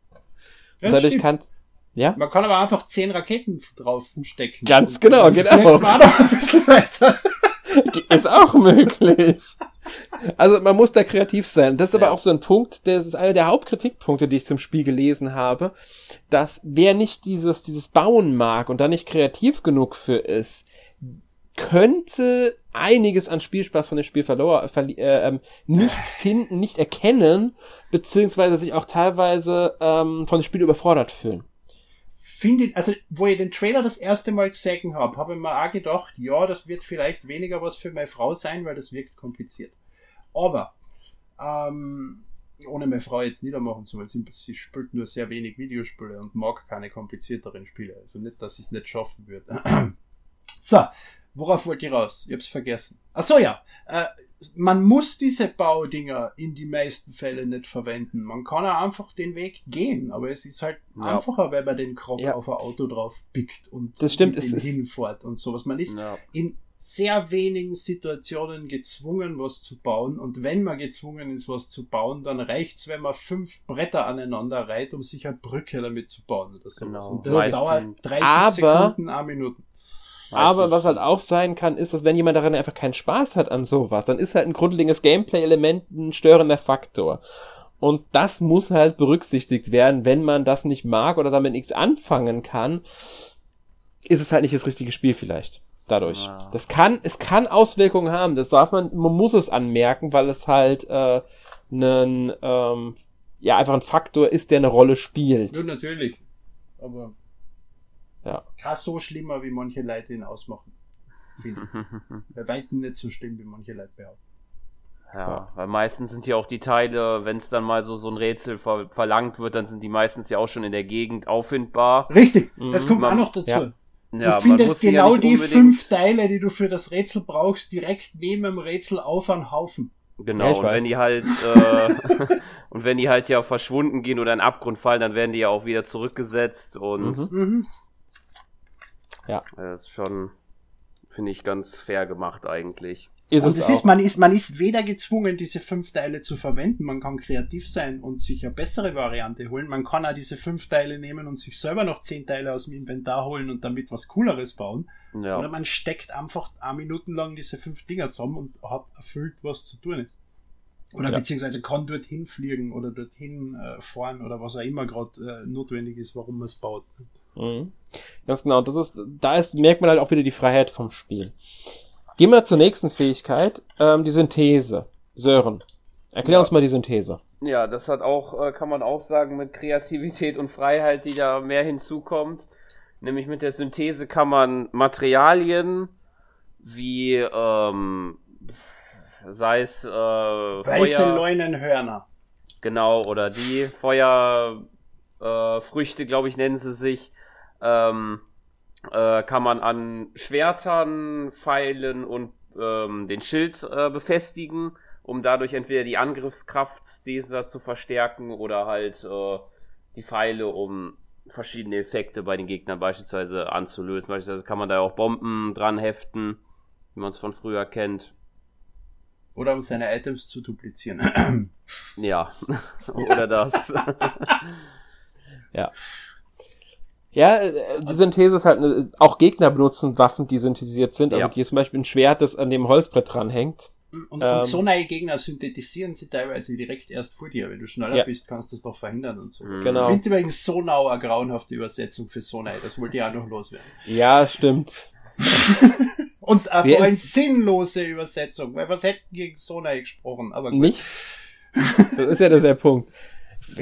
Ja, und dadurch kann ja? Man kann aber einfach zehn Raketen drauf stecken. Ganz genau, genau. Man noch ein bisschen weiter. Ist auch möglich. Also man muss da kreativ sein. Das ist ja. aber auch so ein Punkt, das ist einer der Hauptkritikpunkte, die ich zum Spiel gelesen habe, dass wer nicht dieses, dieses Bauen mag und da nicht kreativ genug für ist, könnte einiges an Spielspaß von dem Spiel verloren, äh, ähm, nicht finden, nicht erkennen, beziehungsweise sich auch teilweise ähm, von dem Spiel überfordert fühlen finde, also wo ich den Trailer das erste Mal gesehen habe, habe ich mir auch gedacht, ja, das wird vielleicht weniger was für meine Frau sein, weil das wirkt kompliziert. Aber ähm, ohne meine Frau jetzt niedermachen zu wollen, sie spielt nur sehr wenig Videospiele und mag keine komplizierteren Spiele. Also nicht, dass ich es nicht schaffen würde. so, worauf wollte ich raus? Ich hab's vergessen. Ach so, ja. Äh, man muss diese Baudinger in die meisten Fälle nicht verwenden. Man kann auch einfach den Weg gehen, aber es ist halt ja. einfacher, wenn man den Krog ja. auf ein Auto drauf pickt und das stimmt, es hinfährt und sowas. Man ist ja. in sehr wenigen Situationen gezwungen, was zu bauen. Und wenn man gezwungen ist, was zu bauen, dann reicht's, wenn man fünf Bretter aneinander reiht, um sich eine Brücke damit zu bauen oder sowas. Genau. Und das Meistens. dauert 30 aber, Sekunden, eine Minute. Aber was halt auch sein kann, ist, dass wenn jemand daran einfach keinen Spaß hat an sowas, dann ist halt ein grundlegendes Gameplay-Element ein störender Faktor. Und das muss halt berücksichtigt werden, wenn man das nicht mag oder damit nichts anfangen kann, ist es halt nicht das richtige Spiel vielleicht. Dadurch. Ja. Das kann, es kann Auswirkungen haben. Das darf man, man muss es anmerken, weil es halt äh, einen, ähm, ja, einfach ein Faktor ist, der eine Rolle spielt. Ja, natürlich. Aber ja. Kein so schlimmer, wie manche Leute ihn ausmachen. Bei weitem nicht so schlimm, wie manche Leute behaupten. Ja, weil meistens sind ja auch die Teile, wenn es dann mal so, so ein Rätsel ver verlangt wird, dann sind die meistens ja auch schon in der Gegend auffindbar. Richtig, das mhm. kommt man, auch noch dazu. Ja. Du ja, findest genau ja die fünf Teile, die du für das Rätsel brauchst, direkt neben dem Rätsel auf einen Haufen. Genau, ja, und wenn die halt äh, und wenn die halt ja verschwunden gehen oder in den Abgrund fallen, dann werden die ja auch wieder zurückgesetzt und mhm. Ja. Das ist schon, finde ich, ganz fair gemacht eigentlich. Ist und es, ist, man ist, man ist weder gezwungen, diese fünf Teile zu verwenden, man kann kreativ sein und sich eine bessere Variante holen. Man kann auch diese fünf Teile nehmen und sich selber noch zehn Teile aus dem Inventar holen und damit was Cooleres bauen. Ja. Oder man steckt einfach ein Minuten lang diese fünf Dinger zusammen und hat erfüllt, was zu tun ist. Oder ja. beziehungsweise kann dorthin fliegen oder dorthin äh, fahren oder was auch immer gerade äh, notwendig ist, warum man es baut. Mhm. Ganz genau. Das ist, da ist, merkt man halt auch wieder die Freiheit vom Spiel. Gehen wir zur nächsten Fähigkeit, ähm, die Synthese. Sören, erklär ja. uns mal die Synthese. Ja, das hat auch, äh, kann man auch sagen, mit Kreativität und Freiheit, die da mehr hinzukommt. Nämlich mit der Synthese kann man Materialien wie, ähm, sei es äh, Weiße Feuer, Leunenhörner. Genau, oder die Feuerfrüchte, äh, glaube ich, nennen sie sich. Ähm, äh, kann man an Schwertern, Pfeilen und ähm, den Schild äh, befestigen, um dadurch entweder die Angriffskraft dieser zu verstärken oder halt äh, die Pfeile, um verschiedene Effekte bei den Gegnern beispielsweise anzulösen. Beispielsweise kann man da auch Bomben dran heften, wie man es von früher kennt. Oder um seine Items zu duplizieren. ja, oder das. ja. Ja, äh, die Synthese ist halt, eine, auch Gegner benutzen Waffen, die synthetisiert sind. Also ja. hier zum Beispiel ein Schwert, das an dem Holzbrett dranhängt. Und, ähm, und so neue Gegner synthetisieren sie teilweise direkt erst vor dir. Wenn du schneller ja. bist, kannst du das noch verhindern und so. Mhm. Genau. Ich finde übrigens Sonau eine grauenhafte Übersetzung für Sonai. Das wollte ich auch noch loswerden. Ja, stimmt. und äh, vor allem sinnlose Übersetzung, weil was hätten gegen Sonai gesprochen? Aber gut. Nichts. Das ist ja der Punkt.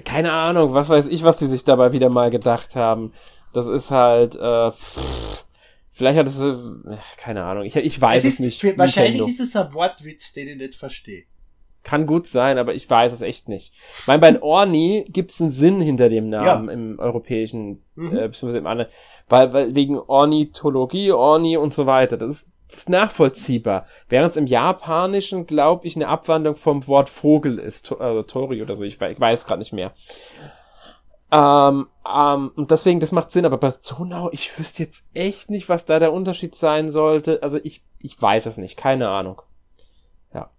Keine Ahnung, was weiß ich, was die sich dabei wieder mal gedacht haben. Das ist halt, äh, pff, vielleicht hat es, äh, keine Ahnung, ich, ich weiß es, es nicht. Für, wahrscheinlich ist es ein Wortwitz, den ich nicht verstehe. Kann gut sein, aber ich weiß es echt nicht. Ich meine, bei Orni gibt es einen Sinn hinter dem Namen ja. im europäischen, mhm. äh, beziehungsweise im anderen, weil, weil wegen Ornithologie, Orni und so weiter. Das ist, das ist nachvollziehbar. Während es im Japanischen, glaube ich, eine Abwandlung vom Wort Vogel ist, also Tori oder so, ich, ich weiß gerade nicht mehr. Ähm, ähm, und deswegen, das macht Sinn, aber bei Zonau, ich wüsste jetzt echt nicht, was da der Unterschied sein sollte. Also ich, ich weiß es nicht, keine Ahnung. Ja.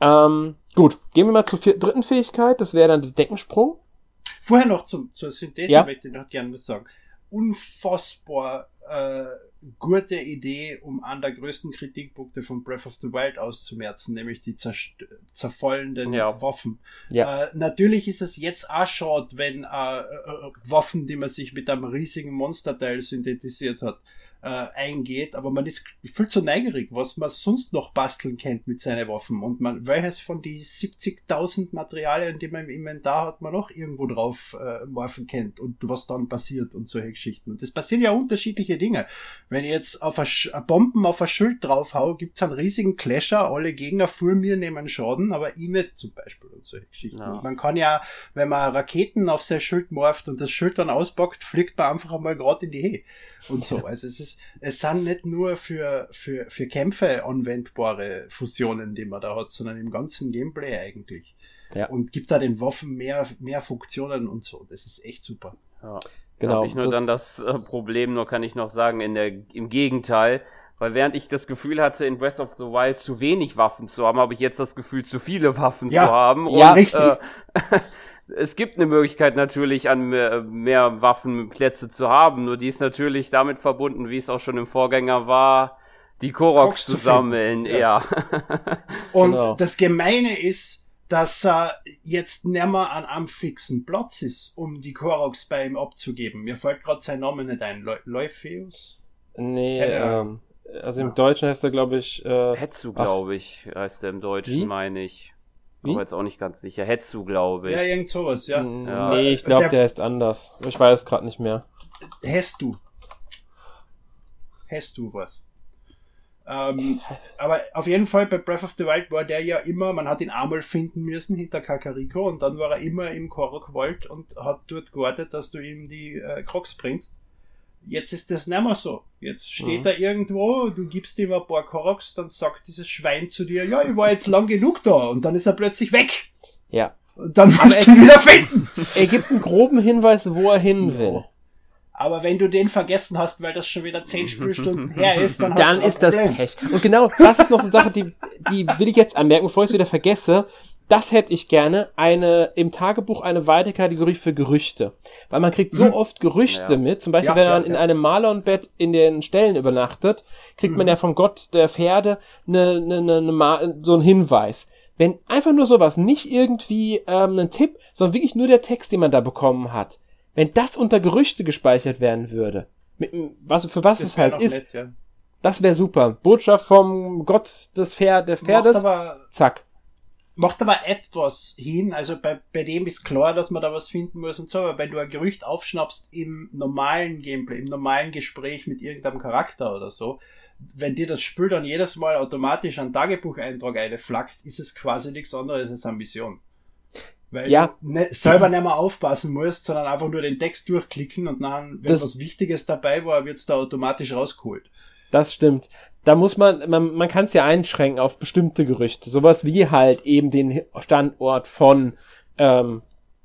Ähm, gut, gehen wir mal zur vier, dritten Fähigkeit, das wäre dann der Deckensprung. Vorher noch zum, zur Synthese ja. möchte ich noch gerne was sagen. Unfassbar äh, gute Idee, um an der größten Kritikpunkte von Breath of the Wild auszumerzen, nämlich die zerfallenden ja. Waffen. Ja. Äh, natürlich ist es jetzt auch schade, wenn äh, äh, Waffen, die man sich mit einem riesigen Monsterteil synthetisiert hat, äh, eingeht, aber man ist viel zu neugierig, was man sonst noch basteln kennt mit seinen Waffen und man, welches von die 70.000 Materialien, die man im Inventar hat, man noch irgendwo drauf äh, morphen kennt und was dann passiert und solche Geschichten. Und das passieren ja unterschiedliche Dinge. Wenn ich jetzt auf ein, ein Bomben auf ein Schild drauf hau, gibt's einen riesigen Clasher, alle Gegner vor mir nehmen Schaden, aber ich nicht zum Beispiel und solche Geschichten. Ja. man kann ja, wenn man Raketen auf sein Schild morpht und das Schild dann auspackt, fliegt man einfach einmal gerade in die Höhe und so. Also es ist, es sind nicht nur für, für, für Kämpfe anwendbare Fusionen, die man da hat, sondern im ganzen Gameplay eigentlich. Ja. Und gibt da den Waffen mehr, mehr Funktionen und so. Das ist echt super. Ja. Genau. Habe ich nur das dann das äh, Problem, nur kann ich noch sagen, in der, im Gegenteil, weil während ich das Gefühl hatte, in Breath of the Wild zu wenig Waffen zu haben, habe ich jetzt das Gefühl, zu viele Waffen ja, zu haben. Und, ja, richtig. Äh, es gibt eine Möglichkeit natürlich, an mehr, mehr Waffenplätze zu haben, nur die ist natürlich damit verbunden, wie es auch schon im Vorgänger war, die Koroks zu sammeln, ja. ja. Und genau. das Gemeine ist, dass er jetzt nicht mehr an einem fixen Platz ist, um die Koroks bei ihm abzugeben. Mir fällt gerade sein Name nicht ein. Leufeus? Nee, ähm, also im Deutschen heißt er, glaube ich. Äh, Hetzu, glaube ich, heißt er im Deutschen, meine ich. Wie? Aber jetzt auch nicht ganz sicher. Hetzu, glaube ich. Ja, irgend sowas, ja. ja. Nee, ich glaube, der, der heißt anders. Ich weiß gerade nicht mehr. Hast du. Hast du was? Ähm, aber auf jeden Fall bei Breath of the Wild war der ja immer, man hat ihn einmal finden müssen hinter Kakariko und dann war er immer im Korok Wald und hat dort gewartet, dass du ihm die äh, Crocs bringst. Jetzt ist das nicht mehr so. Jetzt steht mhm. er irgendwo, du gibst ihm ein paar Koroks, dann sagt dieses Schwein zu dir, ja, ich war jetzt lang genug da und dann ist er plötzlich weg. Ja. Und dann musst du ihn wieder finden. Er gibt einen groben Hinweis, wo er hin will. Aber wenn du den vergessen hast, weil das schon wieder zehn Spielstunden her ist, dann hast dann du ist das Pech. Und genau, das ist noch so eine Sache, die, die will ich jetzt anmerken, bevor ich es wieder vergesse das hätte ich gerne, eine, im Tagebuch eine weitere Kategorie für Gerüchte. Weil man kriegt so mhm. oft Gerüchte ja. mit, zum Beispiel, ja, wenn man ja, in einem Malonbett in den Ställen übernachtet, kriegt mhm. man ja vom Gott der Pferde ne, ne, ne, ne, so einen Hinweis. Wenn einfach nur sowas, nicht irgendwie ähm, ein Tipp, sondern wirklich nur der Text, den man da bekommen hat, wenn das unter Gerüchte gespeichert werden würde, mit, was, für was das es halt ist, nett, das wäre super. Botschaft vom Gott des Pferd, der Pferdes, zack macht aber etwas hin, also bei, bei dem ist klar, dass man da was finden muss und so, aber wenn du ein Gerücht aufschnappst im normalen Gameplay, im normalen Gespräch mit irgendeinem Charakter oder so, wenn dir das Spiel dann jedes Mal automatisch einen Tagebucheintrag einflackt, ist es quasi nichts anderes als eine Mission. Weil ja. du ne, selber nicht mehr aufpassen musst, sondern einfach nur den Text durchklicken und dann, wenn das, was Wichtiges dabei war, wird's da automatisch rausgeholt. Das stimmt da muss man, man, man kann es ja einschränken auf bestimmte Gerüchte. Sowas wie halt eben den Standort von ähm,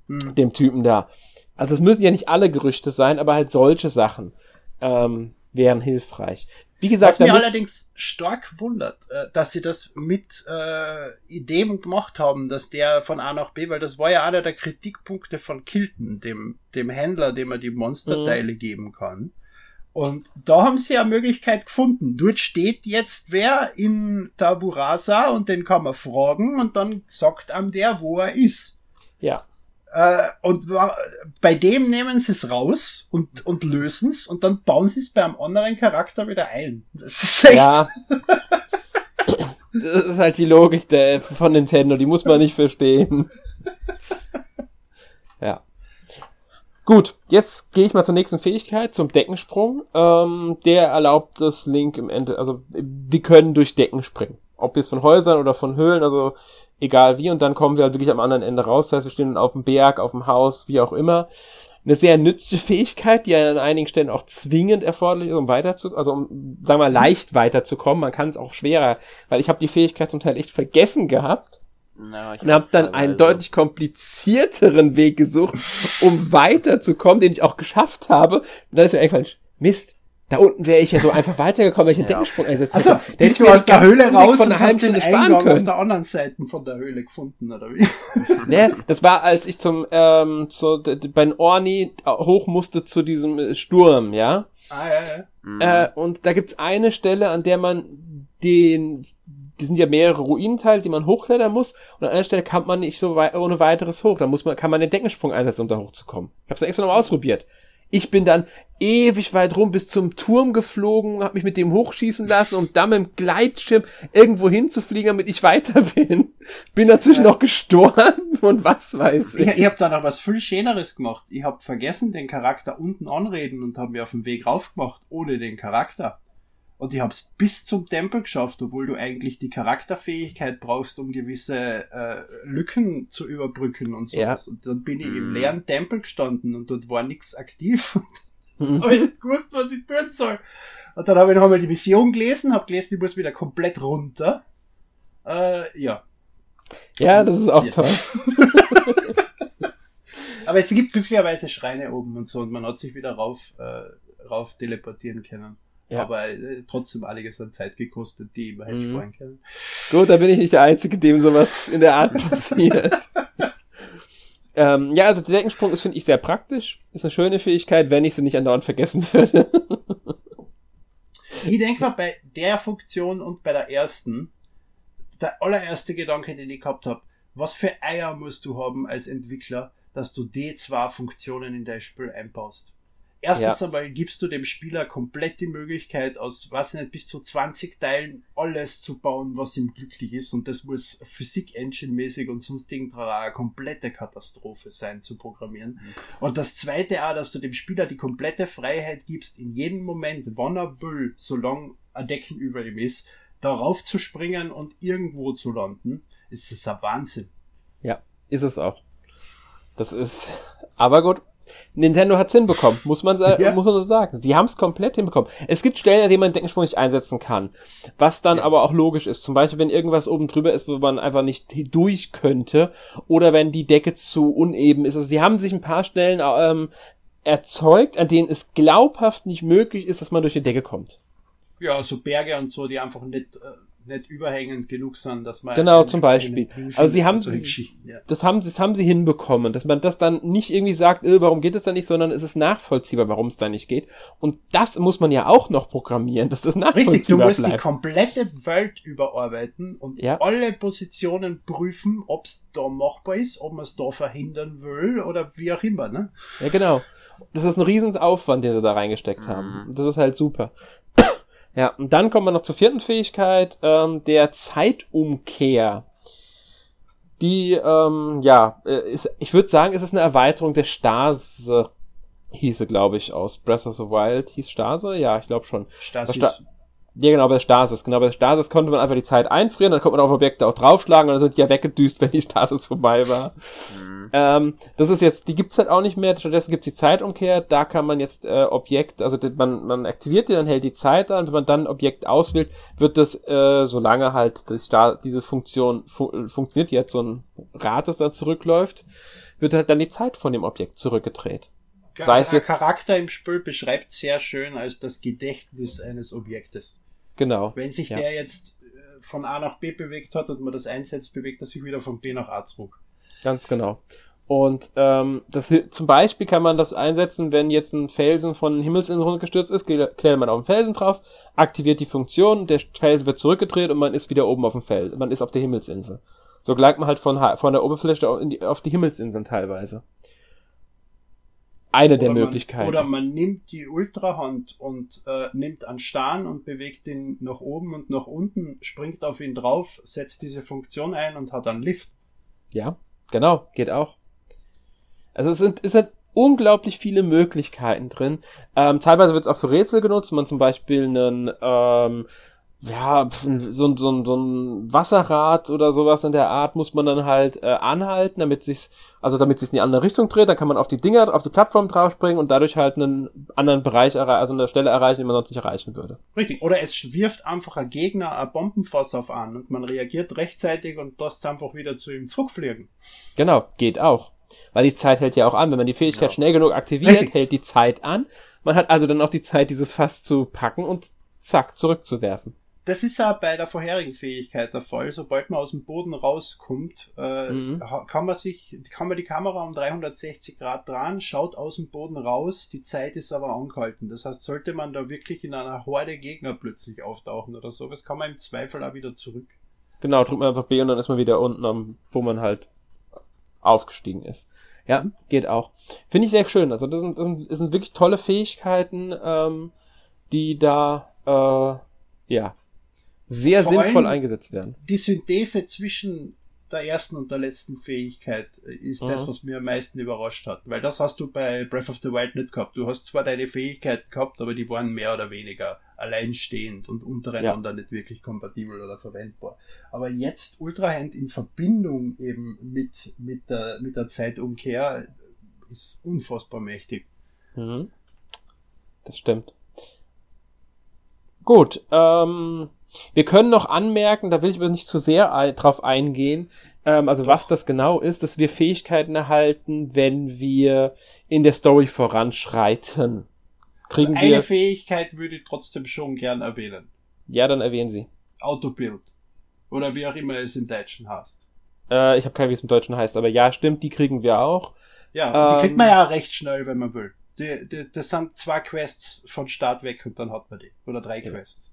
hm. dem Typen da. Also es müssen ja nicht alle Gerüchte sein, aber halt solche Sachen ähm, wären hilfreich. Wie gesagt, was mich allerdings stark wundert, äh, dass sie das mit äh, Ideen gemacht haben, dass der von A nach B, weil das war ja einer der Kritikpunkte von Kilton, dem dem Händler, dem er die Monsterteile mhm. geben kann. Und da haben sie eine Möglichkeit gefunden. Dort steht jetzt wer in Taburasa und den kann man fragen und dann sagt einem der, wo er ist. Ja. Äh, und bei dem nehmen sie es raus und, und lösen es und dann bauen sie es bei einem anderen Charakter wieder ein. Das ist echt. Ja. das ist halt die Logik der, von Nintendo, die muss man nicht verstehen. ja. Gut, jetzt gehe ich mal zur nächsten Fähigkeit, zum Deckensprung. Ähm, der erlaubt das Link im Ende, also wir können durch Decken springen. Ob jetzt von Häusern oder von Höhlen, also egal wie. Und dann kommen wir halt wirklich am anderen Ende raus. Das heißt, wir stehen auf dem Berg, auf dem Haus, wie auch immer. Eine sehr nützliche Fähigkeit, die an einigen Stellen auch zwingend erforderlich ist, um weiter also um, sagen wir mal, leicht weiterzukommen. Man kann es auch schwerer, weil ich habe die Fähigkeit zum Teil echt vergessen gehabt na, und habe dann einen deutlich komplizierteren Weg gesucht, um weiterzukommen, den ich auch geschafft habe. Und dann ist mir eingefallen, Mist, da unten wäre ich ja so einfach weitergekommen, wenn ich einen ja. Deckensprung einsetzt also, hätte. Der ist du aus der Höhle raus von einer halben Stunde sparen können. auf der anderen Seite von der Höhle gefunden, oder wie? ne, das war, als ich zum, ähm, zu, bei Orni hoch musste zu diesem Sturm, ja? Ah, ja, ja. Mhm. Äh, und da gibt's eine Stelle, an der man den die sind ja mehrere Ruinenteile, die man hochklettern muss. Und an einer Stelle kann man nicht so wei ohne weiteres hoch. Da muss man, kann man den Deckensprung einsetzen, um da hochzukommen. Ich hab's extra noch ausprobiert. Ich bin dann ewig weit rum bis zum Turm geflogen, hab mich mit dem hochschießen lassen, um dann mit dem Gleitschirm irgendwo hinzufliegen, damit ich weiter bin. Bin dazwischen ja. noch gestorben und was weiß ich. Ich, ich habe da noch was viel Schöneres gemacht. Ich habe vergessen, den Charakter unten anreden und habe mir auf den Weg raufgemacht, ohne den Charakter. Und ich habe es bis zum Tempel geschafft, obwohl du eigentlich die Charakterfähigkeit brauchst, um gewisse äh, Lücken zu überbrücken und sowas. Ja. Und dann bin ich im mhm. leeren Tempel gestanden und dort war nichts aktiv. Mhm. habe ich nicht gewusst, was ich tun soll. Und dann habe ich noch einmal die Mission gelesen, habe gelesen, ich muss wieder komplett runter. Äh, ja. Ja, das ist auch ja. toll. Aber es gibt glücklicherweise Schreine oben und so und man hat sich wieder rauf, äh, rauf teleportieren können. Ja. Aber äh, trotzdem einiges an Zeit gekostet, die man hätte mhm. sparen können. Gut, da bin ich nicht der Einzige, dem sowas in der Art passiert. Ähm, ja, also der Deckensprung ist, finde ich, sehr praktisch. Ist eine schöne Fähigkeit, wenn ich sie nicht andauernd vergessen würde. ich denke mal, bei der Funktion und bei der ersten, der allererste Gedanke, den ich gehabt habe, was für Eier musst du haben als Entwickler, dass du die zwei Funktionen in dein Spiel einbaust? Erstens ja. einmal gibst du dem Spieler komplett die Möglichkeit, aus, was nicht, bis zu 20 Teilen alles zu bauen, was ihm glücklich ist. Und das muss Physik-Engine-mäßig und sonstigen eine komplette Katastrophe sein zu programmieren. Mhm. Und das zweite auch, dass du dem Spieler die komplette Freiheit gibst, in jedem Moment, wann er will, solange ein Decken über ihm ist, darauf zu springen und irgendwo zu landen, ist das ein Wahnsinn. Ja, ist es auch. Das ist, aber gut, Nintendo hat's hinbekommen, muss man, ja. muss man so sagen. Die haben's komplett hinbekommen. Es gibt Stellen, an denen man Deckensprung nicht einsetzen kann. Was dann ja. aber auch logisch ist. Zum Beispiel, wenn irgendwas oben drüber ist, wo man einfach nicht durch könnte. Oder wenn die Decke zu uneben ist. Also sie haben sich ein paar Stellen ähm, erzeugt, an denen es glaubhaft nicht möglich ist, dass man durch die Decke kommt. Ja, so Berge und so, die einfach nicht äh, nicht überhängend genug sind, dass man genau zum Beispiel. Also sie haben ja. das haben das haben sie hinbekommen, dass man das dann nicht irgendwie sagt, äh, warum geht es da nicht, sondern es ist nachvollziehbar, warum es da nicht geht. Und das muss man ja auch noch programmieren, dass das nachvollziehbar Richtig, du musst bleibt. die komplette Welt überarbeiten und ja. alle Positionen prüfen, ob es da machbar ist, ob man es da verhindern will oder wie auch immer, ne? Ja genau. Das ist ein Riesenaufwand, den sie da reingesteckt mhm. haben. Das ist halt super. Ja, und dann kommen wir noch zur vierten Fähigkeit, ähm, der Zeitumkehr. Die, ähm, ja, äh, ist, ich würde sagen, es ist eine Erweiterung der Stase, hieße, glaube ich, aus Breath of the Wild. Hieß Stase? Ja, ich glaube schon. Stasis. Sta ja, genau, bei der Stasis. Genau, bei der Stasis konnte man einfach die Zeit einfrieren, dann konnte man auf Objekte auch draufschlagen und dann sind die ja weggedüst, wenn die Stasis vorbei war. Mhm. Ähm, das ist jetzt, die gibt's halt auch nicht mehr, stattdessen gibt's die Zeitumkehr, da kann man jetzt äh, Objekt, also man, man aktiviert die, dann hält die Zeit an, wenn man dann Objekt auswählt, wird das, äh, solange halt das diese Funktion fu funktioniert, jetzt so ein Rad, das dann zurückläuft, wird halt dann die Zeit von dem Objekt zurückgedreht. Also Sei es jetzt, Charakter im Spiel beschreibt sehr schön als das Gedächtnis eines Objektes. Genau. Wenn sich ja. der jetzt äh, von A nach B bewegt hat und man das einsetzt, bewegt er sich wieder von B nach A zurück. Ganz genau. Und ähm, das, zum Beispiel kann man das einsetzen, wenn jetzt ein Felsen von Himmelsinseln runtergestürzt ist, klärt man auf den Felsen drauf, aktiviert die Funktion, der Felsen wird zurückgedreht und man ist wieder oben auf dem Feld. Man ist auf der Himmelsinsel. So gelangt man halt von, von der Oberfläche auf die Himmelsinseln teilweise eine oder der Möglichkeiten. oder man nimmt die Ultrahand und äh, nimmt einen Stern und bewegt ihn nach oben und nach unten, springt auf ihn drauf, setzt diese Funktion ein und hat einen Lift. Ja, genau, geht auch. Also es sind, es sind unglaublich viele Möglichkeiten drin. Ähm, teilweise wird es auch für Rätsel genutzt, wenn man zum Beispiel einen ähm, ja, so, so, so ein Wasserrad oder sowas in der Art muss man dann halt äh, anhalten, damit sich's, also damit sich's in die andere Richtung dreht, dann kann man auf die Dinger, auf die Plattform draufspringen und dadurch halt einen anderen Bereich erreichen, also eine Stelle erreichen, die man sonst nicht erreichen würde. Richtig. Oder es wirft einfach ein Gegner ein Bombenfass auf an und man reagiert rechtzeitig und lässt einfach wieder zu ihm zurückfliegen. Genau, geht auch. Weil die Zeit hält ja auch an. Wenn man die Fähigkeit ja. schnell genug aktiviert, Richtig. hält die Zeit an. Man hat also dann auch die Zeit, dieses Fass zu packen und zack, zurückzuwerfen. Das ist ja bei der vorherigen Fähigkeit der Fall. Sobald man aus dem Boden rauskommt, äh, mhm. kann man sich, kann man die Kamera um 360 Grad dran, schaut aus dem Boden raus, die Zeit ist aber angehalten. Das heißt, sollte man da wirklich in einer Horde Gegner plötzlich auftauchen oder so, das kann man im Zweifel auch wieder zurück. Genau, drückt man einfach B und dann ist man wieder unten, wo man halt aufgestiegen ist. Ja, geht auch. Finde ich sehr schön. Also das sind, das sind, das sind wirklich tolle Fähigkeiten, ähm, die da äh, ja sehr Vor sinnvoll eingesetzt werden. Die Synthese zwischen der ersten und der letzten Fähigkeit ist mhm. das, was mir am meisten überrascht hat. Weil das hast du bei Breath of the Wild nicht gehabt. Du hast zwar deine Fähigkeiten gehabt, aber die waren mehr oder weniger alleinstehend und untereinander ja. nicht wirklich kompatibel oder verwendbar. Aber jetzt Ultrahand in Verbindung eben mit, mit, der, mit der Zeitumkehr ist unfassbar mächtig. Mhm. Das stimmt. Gut, ähm, wir können noch anmerken, da will ich aber nicht zu sehr drauf eingehen, ähm, also was das genau ist, dass wir Fähigkeiten erhalten, wenn wir in der Story voranschreiten. Kriegen also eine wir... Fähigkeit würde ich trotzdem schon gern erwähnen. Ja, dann erwähnen Sie. Autobild. Oder wie auch immer es in Deutschen heißt. Äh, ich habe keine, wie es im Deutschen heißt, aber ja, stimmt, die kriegen wir auch. Ja, ähm, die kriegt man ja recht schnell, wenn man will. Die, die, das sind zwei Quests von Start weg und dann hat man die. Oder drei ja. Quests.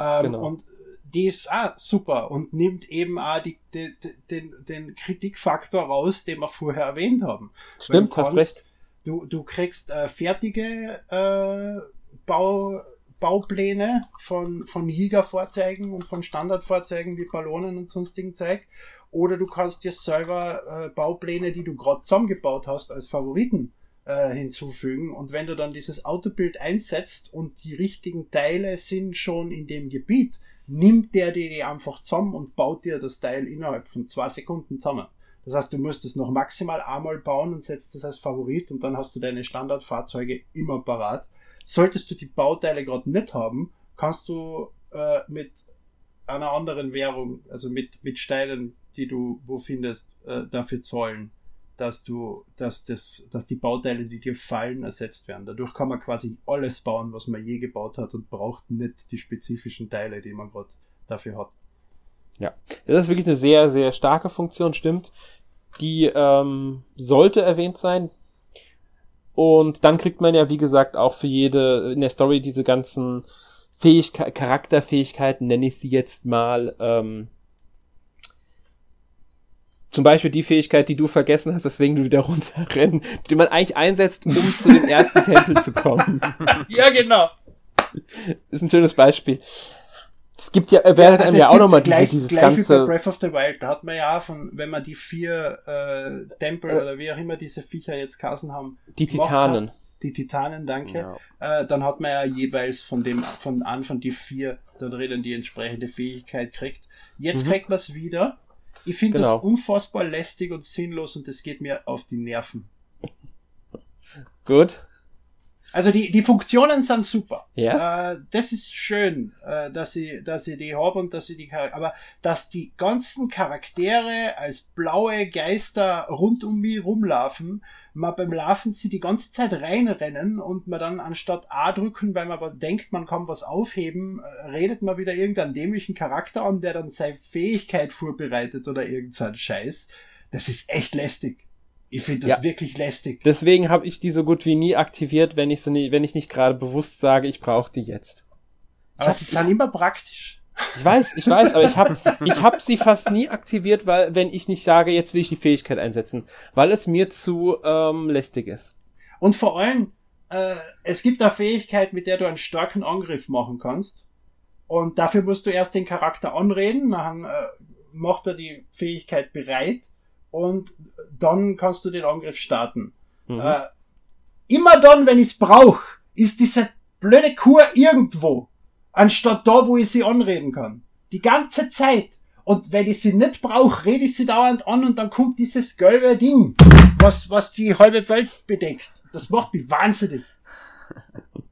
Ähm, genau. Und die ist auch super und nimmt eben auch die, die, den, den Kritikfaktor raus, den wir vorher erwähnt haben. Stimmt, hast recht. Du, du kriegst äh, fertige äh, Bau, Baupläne von, von Liga-Vorzeigen und von Standardvorzeigen wie Ballonen und sonstigen Zeug. Oder du kannst dir selber äh, Baupläne, die du gerade zusammengebaut hast, als Favoriten äh, hinzufügen. Und wenn du dann dieses Autobild einsetzt und die richtigen Teile sind schon in dem Gebiet, nimmt der die einfach zusammen und baut dir das Teil innerhalb von zwei Sekunden zusammen. Das heißt, du musst es noch maximal einmal bauen und setzt es als Favorit und dann hast du deine Standardfahrzeuge immer parat. Solltest du die Bauteile gerade nicht haben, kannst du äh, mit einer anderen Währung, also mit, mit Steinen, die du wo findest, äh, dafür zahlen, dass du, dass das, dass die Bauteile, die dir fallen, ersetzt werden. Dadurch kann man quasi alles bauen, was man je gebaut hat und braucht nicht die spezifischen Teile, die man gerade dafür hat. Ja, das ist wirklich eine sehr, sehr starke Funktion, stimmt. Die ähm, sollte erwähnt sein. Und dann kriegt man ja, wie gesagt, auch für jede in der Story diese ganzen Fähigkeiten, Charakterfähigkeiten, nenne ich sie jetzt mal, ähm, zum Beispiel die Fähigkeit, die du vergessen hast, deswegen du wieder runterrennen, die man eigentlich einsetzt, um zu dem ersten Tempel zu kommen. Ja, genau. Ist ein schönes Beispiel. Es gibt ja, werdet ja, also einem ja auch nochmal diese, dieses gleich ganze. Wie bei Breath of the Wild, da hat man ja von, wenn man die vier äh, Tempel äh, oder wie auch immer diese Viecher jetzt Kassen haben. Die Titanen. Hat, die Titanen, danke. Ja. Äh, dann hat man ja jeweils von dem, von Anfang die vier da drinnen die entsprechende Fähigkeit kriegt. Jetzt mhm. kriegt man es wieder ich finde genau. das unfassbar lästig und sinnlos und das geht mir auf die Nerven. Gut. Also die, die Funktionen sind super. Ja. Äh, das ist schön, äh, dass ich, dass ich die habe und dass ich die Charaktere, aber dass die ganzen Charaktere als blaue Geister rund um mich rumlaufen, man beim Laufen sie die ganze Zeit reinrennen und man dann anstatt A drücken, weil man aber denkt, man kann was aufheben, äh, redet man wieder irgendeinen dämlichen Charakter an, der dann seine Fähigkeit vorbereitet oder irgendeinen Scheiß. Das ist echt lästig. Ich finde das ja. wirklich lästig. Deswegen habe ich die so gut wie nie aktiviert, wenn ich, sie nie, wenn ich nicht gerade bewusst sage, ich brauche die jetzt. Aber sie sind immer praktisch. Ich weiß, ich weiß, aber ich habe ich hab sie fast nie aktiviert, weil wenn ich nicht sage, jetzt will ich die Fähigkeit einsetzen, weil es mir zu ähm, lästig ist. Und vor allem, äh, es gibt eine Fähigkeit, mit der du einen starken Angriff machen kannst. Und dafür musst du erst den Charakter anreden, dann äh, macht er die Fähigkeit bereit und dann kannst du den Angriff starten. Mhm. Äh, immer dann, wenn ich es brauche, ist diese blöde Kur irgendwo, anstatt da, wo ich sie anreden kann. Die ganze Zeit. Und wenn ich sie nicht brauche, rede ich sie dauernd an und dann kommt dieses gelbe Ding, was, was die halbe Welt bedeckt. Das macht mich wahnsinnig.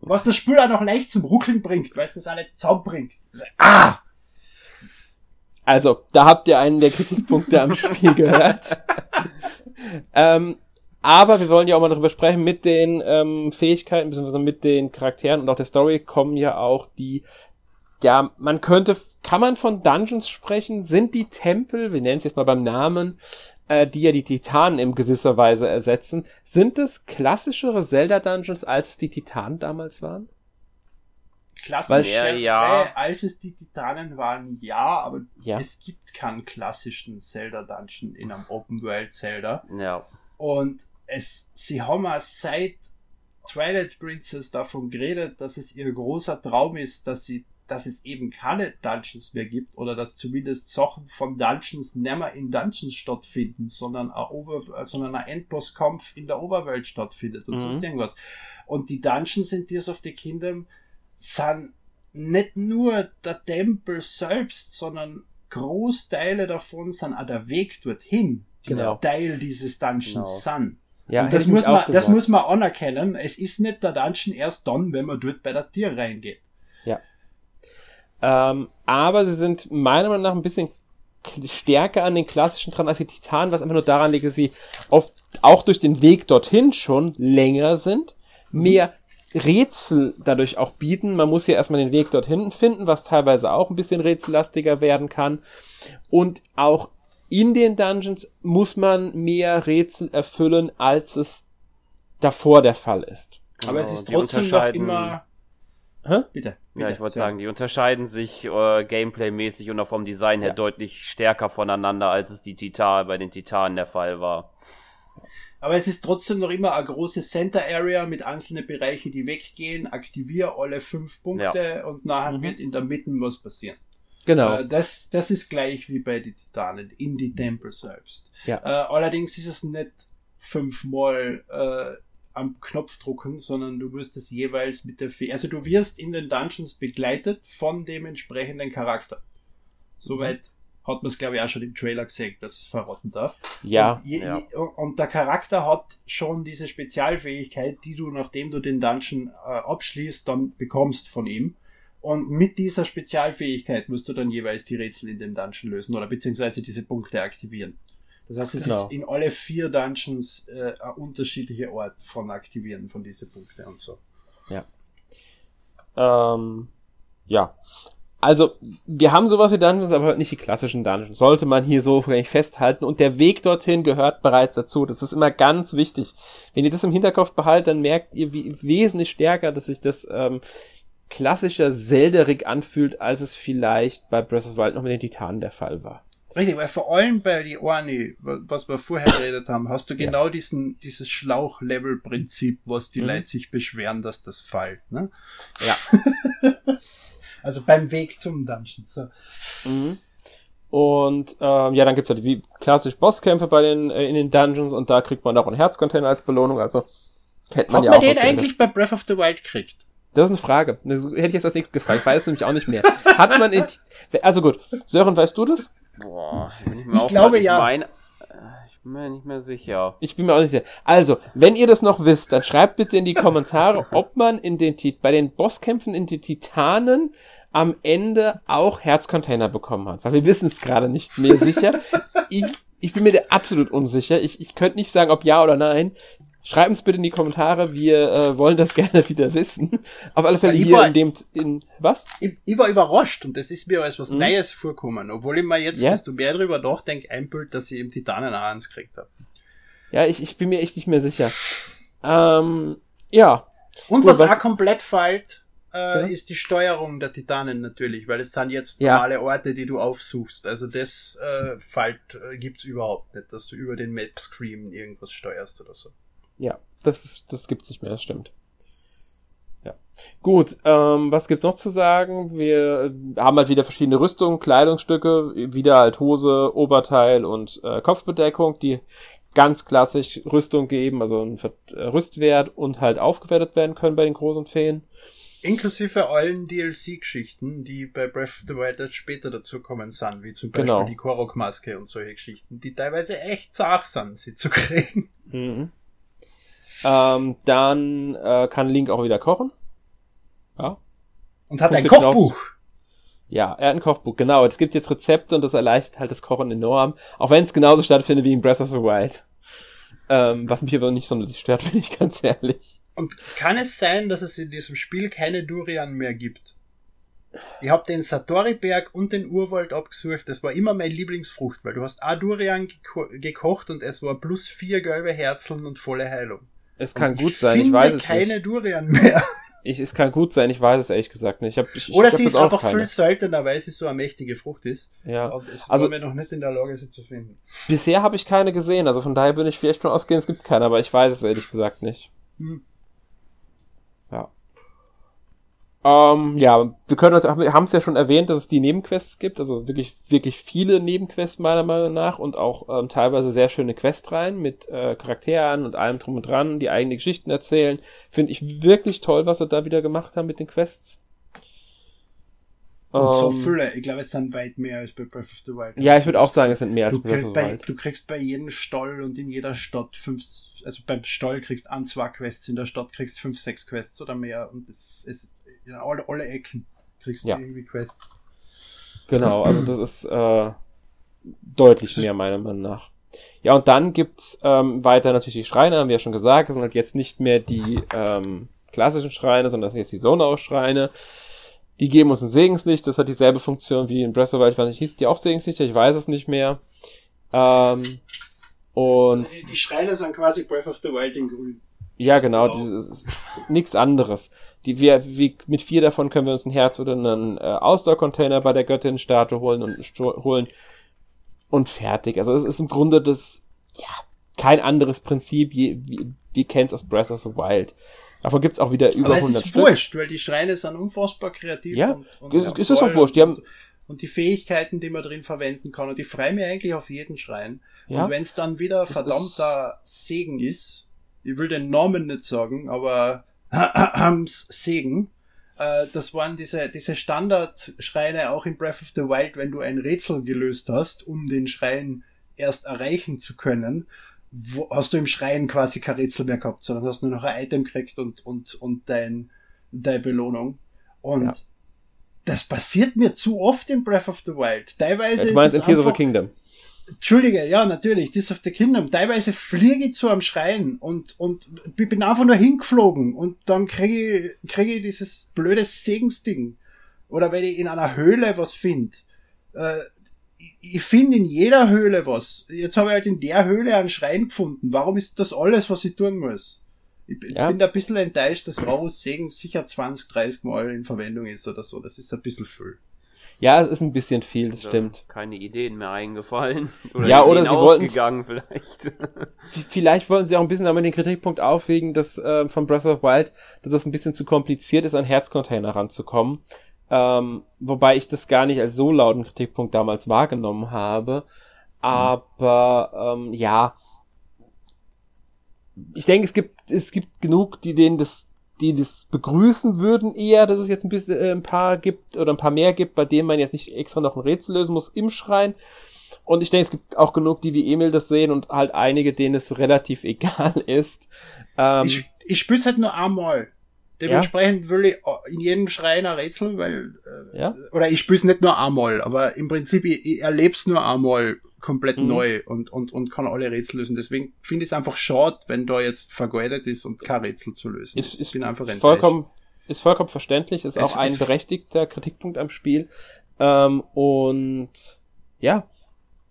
Was das Spiel auch noch leicht zum Ruckeln bringt, weil es das nicht zusammenbringt. Ah! Also, da habt ihr einen der Kritikpunkte am Spiel gehört. ähm, aber wir wollen ja auch mal darüber sprechen, mit den ähm, Fähigkeiten, beziehungsweise mit den Charakteren und auch der Story kommen ja auch die, ja, man könnte, kann man von Dungeons sprechen? Sind die Tempel, wir nennen es jetzt mal beim Namen, äh, die ja die Titanen in gewisser Weise ersetzen, sind es klassischere Zelda-Dungeons, als es die Titanen damals waren? Klassischer, ja. Äh, als es die Titanen waren, ja, aber ja. es gibt keinen klassischen Zelda-Dungeon in einem Open-World-Zelda. Ja. Und es, sie haben auch seit Twilight Princess davon geredet, dass es ihr großer Traum ist, dass sie, dass es eben keine Dungeons mehr gibt oder dass zumindest Sachen von Dungeons nicht mehr in Dungeons stattfinden, sondern ein, Over, sondern ein Endbosskampf in der Oberwelt stattfindet und mhm. sonst irgendwas. Und die Dungeons in Tears of the Kingdom sind nicht nur der Tempel selbst, sondern Großteile davon sind auch der Weg dorthin, die genau. Teil dieses Dungeons genau. sind. Ja, und das muss man, das muss man anerkennen. Es ist nicht der Dungeon erst dann, wenn man dort bei der Tier reingeht. Ja. Ähm, aber sie sind meiner Meinung nach ein bisschen stärker an den klassischen dran als die Titanen, was einfach nur daran liegt, dass sie oft auch durch den Weg dorthin schon länger sind, mehr Rätsel dadurch auch bieten. Man muss ja erstmal den Weg dorthin finden, was teilweise auch ein bisschen rätsellastiger werden kann. Und auch in den Dungeons muss man mehr Rätsel erfüllen, als es davor der Fall ist. Aber es ist trotzdem noch immer. Hä? Bitte, bitte. Ja, ich wollte sagen, die unterscheiden sich äh, gameplay-mäßig und auch vom Design her ja. deutlich stärker voneinander, als es die Titan bei den Titanen der Fall war. Aber es ist trotzdem noch immer eine große Center Area mit einzelnen Bereichen, die weggehen. Aktiviere alle fünf Punkte ja. und nachher mhm. wird in der Mitte was passieren. Genau. Äh, das, das ist gleich wie bei den Titanen in die Tempel selbst. Ja. Äh, allerdings ist es nicht fünfmal äh, am Knopf drucken, sondern du wirst es jeweils mit der Fee. Also du wirst in den Dungeons begleitet von dem entsprechenden Charakter. Soweit hat man es, glaube ich, auch schon im Trailer gesehen, dass es verraten darf. Ja und, je, ja. und, der Charakter hat schon diese Spezialfähigkeit, die du, nachdem du den Dungeon äh, abschließt, dann bekommst von ihm. Und mit dieser Spezialfähigkeit musst du dann jeweils die Rätsel in dem Dungeon lösen oder beziehungsweise diese Punkte aktivieren. Das heißt, es genau. ist in alle vier Dungeons äh, ein unterschiedlicher Ort von Aktivieren von diesen Punkten und so. Ja. Ähm, ja. Also, wir haben sowas wie Dungeons, aber nicht die klassischen Dungeons. Sollte man hier so festhalten. Und der Weg dorthin gehört bereits dazu. Das ist immer ganz wichtig. Wenn ihr das im Hinterkopf behaltet, dann merkt ihr wie wesentlich stärker, dass sich das ähm, klassischer Zelderig anfühlt, als es vielleicht bei Breath of the Wild noch mit den Titanen der Fall war. Richtig, weil vor allem bei die Orni, was wir vorher geredet haben, hast du genau ja. diesen, dieses Schlauch-Level-Prinzip, was die mhm. Leute sich beschweren, dass das fällt. Ne? Ja. also beim Weg zum Dungeon. So. Mhm. Und ähm, ja, dann gibt's halt wie klassisch Bosskämpfe bei den äh, in den Dungeons und da kriegt man auch einen Herzcontainer als Belohnung. Also kennt man Hat ja man auch. den eigentlich bei Breath of the Wild kriegt? Das ist eine Frage. Das hätte ich jetzt als nächstes gefragt. Ich weiß es nämlich auch nicht mehr. Hat man in, also gut. Sören, weißt du das? Boah, ich, ich glaube ja. Mein, bin mir nicht mehr sicher. Ich bin mir auch nicht sicher. Also, wenn ihr das noch wisst, dann schreibt bitte in die Kommentare, ob man in den bei den Bosskämpfen in den Titanen am Ende auch Herzcontainer bekommen hat. Weil wir wissen es gerade nicht mehr sicher. Ich, ich bin mir da absolut unsicher. Ich, ich könnte nicht sagen, ob ja oder nein. Schreibt uns bitte in die Kommentare, wir äh, wollen das gerne wieder wissen. Auf alle Fälle hier war, in dem, in, was? Ich, ich, war überrascht und das ist mir als was mhm. Neues vorkommen, obwohl ich mir jetzt, ja? desto mehr drüber nachdenke, einbild, dass ich im Titanen auch eins gekriegt habe. Ja, ich, ich bin mir echt nicht mehr sicher. Ähm, ja. Und Gut, was, was auch komplett fällt, äh, ja? ist die Steuerung der Titanen natürlich, weil es sind jetzt normale ja. Orte, die du aufsuchst. Also das äh, fällt, äh, gibt's überhaupt nicht, dass du über den Map-Screen irgendwas steuerst oder so. Ja, das ist, das gibt's nicht mehr, das stimmt. Ja. Gut, ähm, was gibt's noch zu sagen? Wir haben halt wieder verschiedene Rüstungen, Kleidungsstücke, wieder halt Hose, Oberteil und äh, Kopfbedeckung, die ganz klassisch Rüstung geben, also ein äh, Rüstwert und halt aufgewertet werden können bei den großen Feen. Inklusive allen DLC-Geschichten, die bei Breath of the Wild später dazu kommen sind, wie zum Beispiel genau. die Korok-Maske und solche Geschichten, die teilweise echt zart sind, sie zu kriegen. Mhm. Ähm, dann äh, kann Link auch wieder kochen. Ja. Und hat ein Kochbuch. Ja, er hat ein Kochbuch, genau. Es gibt jetzt Rezepte und das erleichtert halt das Kochen enorm. Auch wenn es genauso stattfindet wie in Breath of the Wild. Ähm, was mich aber nicht sonderlich stört, bin ich ganz ehrlich. Und kann es sein, dass es in diesem Spiel keine Durian mehr gibt? Ich habe den Satori-Berg und den Urwald abgesucht. Das war immer meine Lieblingsfrucht, weil du hast auch Durian geko gekocht und es war plus vier gelbe Herzeln und volle Heilung. Es kann gut sein, ich weiß es keine nicht. Durian mehr. Ich, es kann gut sein, ich weiß es ehrlich gesagt nicht. Ich hab, ich, Oder ich sie ist einfach keine. viel seltener, weil sie so eine mächtige Frucht ist. Ja. Und es also, wir noch nicht in der Lage, sie zu finden. Bisher habe ich keine gesehen, also von daher würde ich vielleicht schon ausgehen, es gibt keine, aber ich weiß es ehrlich gesagt nicht. Hm. Ähm, ja, wir können haben es ja schon erwähnt, dass es die Nebenquests gibt, also wirklich, wirklich viele Nebenquests meiner Meinung nach und auch ähm, teilweise sehr schöne Questreihen mit äh, Charakteren und allem drum und dran, die eigene Geschichten erzählen. Finde ich wirklich toll, was sie da wieder gemacht haben mit den Quests. Und so ähm, viele, ich glaube, es sind weit mehr als bei Breath of the Wild. Ja, ich würde auch sagen, es sind mehr als bei Breath of the Wild. Du kriegst bei jedem Stall und in jeder Stadt fünf, also beim Stall kriegst ein, zwei Quests, in der Stadt kriegst fünf, sechs Quests oder mehr und es ist in alle, alle Ecken kriegst du ja. irgendwie Quests. Genau, also das ist äh, deutlich mehr meiner Meinung nach. Ja, und dann gibt's ähm, weiter natürlich die Schreine, haben wir ja schon gesagt. Das sind halt jetzt nicht mehr die ähm, klassischen Schreine, sondern das sind jetzt die Sonau-Schreine. Die geben uns ein Segenslicht, das hat dieselbe Funktion wie in Breath of the Wild, ich weiß nicht, hieß die auch Segenslichter, ich weiß es nicht mehr. Ähm, und die, Schreine sind quasi Breath of the Wild in grün. Ja, genau, genau. nichts anderes. Die, wir, wie, mit vier davon können wir uns ein Herz oder einen äh, Ausdauercontainer bei der Göttin-Statue holen und holen und fertig. Also es ist im Grunde das, ja, kein anderes Prinzip, wie, wie, wie kennt's aus Breath of the Wild. Davon gibt's auch wieder über Aber 100 es ist Stück. wurscht, weil die Schreine sind unfassbar kreativ. Ja, und, und ist, ist es auch wurscht. Die haben, und die Fähigkeiten, die man drin verwenden kann. Und ich freue mich eigentlich auf jeden Schrein. Ja. Und wenn es dann wieder das verdammter ist Segen ist, ich will den Namen nicht sagen, aber Segen, äh, das waren diese, diese Standardschreine auch in Breath of the Wild, wenn du ein Rätsel gelöst hast, um den Schrein erst erreichen zu können, wo, hast du im Schrein quasi kein Rätsel mehr gehabt, sondern hast nur noch ein Item gekriegt und, und, und dein, deine Belohnung. Und ja das passiert mir zu oft in Breath of the Wild. Teilweise ja, du meinst in Tears of the Kingdom. Entschuldige, ja, natürlich, Tears of the Kingdom. Teilweise fliege ich zu am Schreien und, und bin einfach nur hingeflogen und dann kriege ich, kriege ich dieses blöde Segensding. Oder wenn ich in einer Höhle was finde. Äh, ich finde in jeder Höhle was. Jetzt habe ich halt in der Höhle einen Schrein gefunden. Warum ist das alles, was ich tun muss? Ich, ja. bin da ein bisschen enttäuscht, dass Raus Segen sicher 20, 30 Mal in Verwendung ist oder so. Das ist ein bisschen viel. Ja, es ist ein bisschen viel, das stimmt. Keine Ideen mehr eingefallen. Oder ja, oder sie wollten vielleicht. vielleicht wollten sie auch ein bisschen damit den Kritikpunkt aufwägen, dass äh, von Breath of Wild, dass es ein bisschen zu kompliziert ist, an Herzcontainer ranzukommen. Ähm, wobei ich das gar nicht als so lauten Kritikpunkt damals wahrgenommen habe. Aber ähm, ja, ich denke, es gibt, es gibt genug, die denen das, die das begrüßen würden eher, dass es jetzt ein bisschen äh, ein paar gibt oder ein paar mehr gibt, bei denen man jetzt nicht extra noch ein Rätsel lösen muss im Schrein. Und ich denke, es gibt auch genug, die wie Emil das sehen und halt einige, denen es relativ egal ist. Ähm, ich ich spüre es halt nur einmal. Dementsprechend ja? will ich in jedem Schrein ein Rätsel, weil, äh, ja? oder ich spüre es nicht nur einmal, aber im Prinzip, ich, ich erlebe es nur einmal komplett mhm. neu und, und, und kann alle Rätsel lösen. Deswegen finde ich es einfach schade, wenn da jetzt vergeudet ist und kein Rätsel zu lösen. Ist, ist, einfach vollkommen, ist vollkommen verständlich, ist es, auch ein berechtigter Kritikpunkt am Spiel. Ähm, und ja.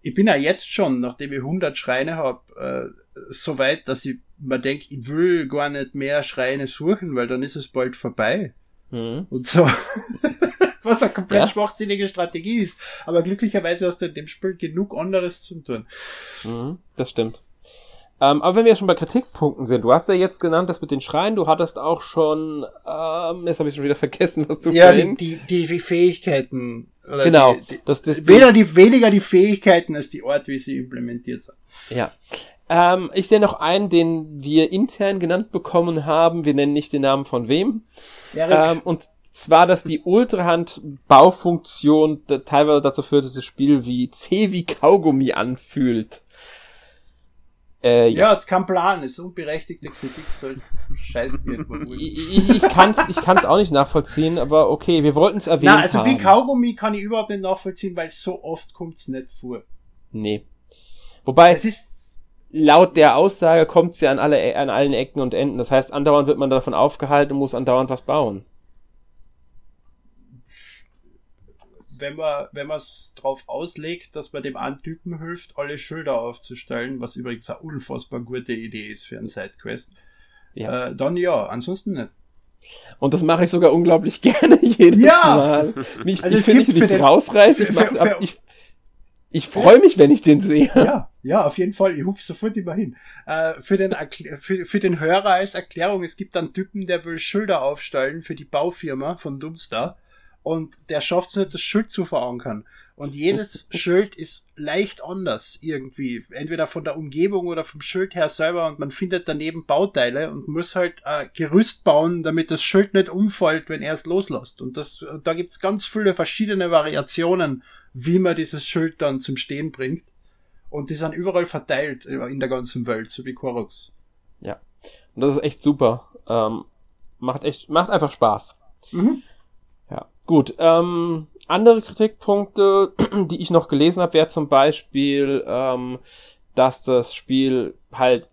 Ich bin ja jetzt schon, nachdem ich 100 Schreine habe, äh, so weit, dass ich mir denke, ich will gar nicht mehr Schreine suchen, weil dann ist es bald vorbei. Mhm. Und so. was eine komplett ja? schwachsinnige Strategie ist. Aber glücklicherweise hast du in dem Spiel genug anderes zu tun. Mhm, das stimmt. Ähm, aber wenn wir schon bei Kritikpunkten sind, du hast ja jetzt genannt, das mit den Schreien, du hattest auch schon, ähm, jetzt habe ich schon wieder vergessen, was du Ja, die, die, die, die Fähigkeiten. genau. Die, die, das, das, weder die, weniger die Fähigkeiten als die Art, wie sie implementiert sind. Ja. Ähm, ich sehe noch einen, den wir intern genannt bekommen haben. Wir nennen nicht den Namen von wem. Ähm, und zwar, dass die Ultrahand-Baufunktion teilweise dazu führt, dass das Spiel wie zäh wie Kaugummi anfühlt. Äh, ja. ja, kein Plan, ist unberechtigte Kritik, soll scheißen irgendwo. ich, ich kann's, ich kann's auch nicht nachvollziehen, aber okay, wir wollten es erwähnen. Na, also haben. wie Kaugummi kann ich überhaupt nicht nachvollziehen, weil so oft kommt's nicht vor. Nee. Wobei, es ist laut der Aussage kommt's ja an alle, an allen Ecken und Enden. Das heißt, andauernd wird man davon aufgehalten und muss andauernd was bauen. wenn man wenn man es drauf auslegt, dass man dem einen Typen hilft, alle Schilder aufzustellen, was übrigens eine unfassbar gute Idee ist für einen Sidequest, ja. Äh, dann ja, ansonsten nicht. Und das mache ich sogar unglaublich gerne jedes ja. Mal. Mich, also ich finde, ich nicht rausreißen. Ich, mach, für, ich, ich freue mich, wenn ich den sehe. Ja, ja, auf jeden Fall. Ich hupf sofort immer hin. Äh, für, den für, für den Hörer als Erklärung, es gibt einen Typen, der will Schilder aufstellen für die Baufirma von Dumpster und der schafft es nicht, das Schild zu verankern. Und jedes Schild ist leicht anders irgendwie. Entweder von der Umgebung oder vom Schild her selber und man findet daneben Bauteile und muss halt ein Gerüst bauen, damit das Schild nicht umfällt, wenn er es loslässt. Und das, da gibt's ganz viele verschiedene Variationen, wie man dieses Schild dann zum Stehen bringt. Und die sind überall verteilt in der ganzen Welt, so wie Koroks. Ja. Und das ist echt super. Ähm, macht echt, macht einfach Spaß. Mhm. Gut, ähm, andere Kritikpunkte, die ich noch gelesen habe, wäre zum Beispiel, ähm, dass das Spiel halt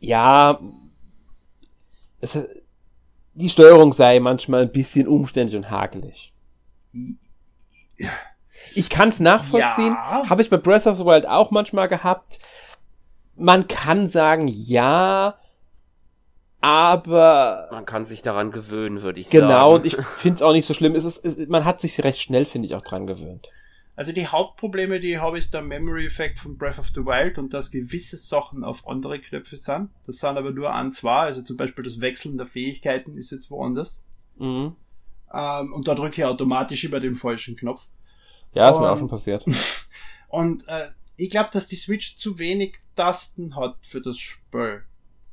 ja es, die Steuerung sei manchmal ein bisschen umständlich und hakelig. Ich kann es nachvollziehen. Ja. Habe ich bei Breath of the Wild auch manchmal gehabt. Man kann sagen, ja, aber. Man kann sich daran gewöhnen, würde ich genau, sagen. Genau, und ich finde es auch nicht so schlimm. Es ist, es, man hat sich recht schnell, finde ich, auch dran gewöhnt. Also die Hauptprobleme, die ich habe, ist der Memory-Effekt von Breath of the Wild und dass gewisse Sachen auf andere Knöpfe sind. Das sind aber nur an zwei, also zum Beispiel das Wechseln der Fähigkeiten ist jetzt woanders. Mhm. Ähm, und da drücke ich automatisch über den falschen Knopf. Ja, ist und, mir auch schon passiert. und äh, ich glaube, dass die Switch zu wenig Tasten hat für das Spiel.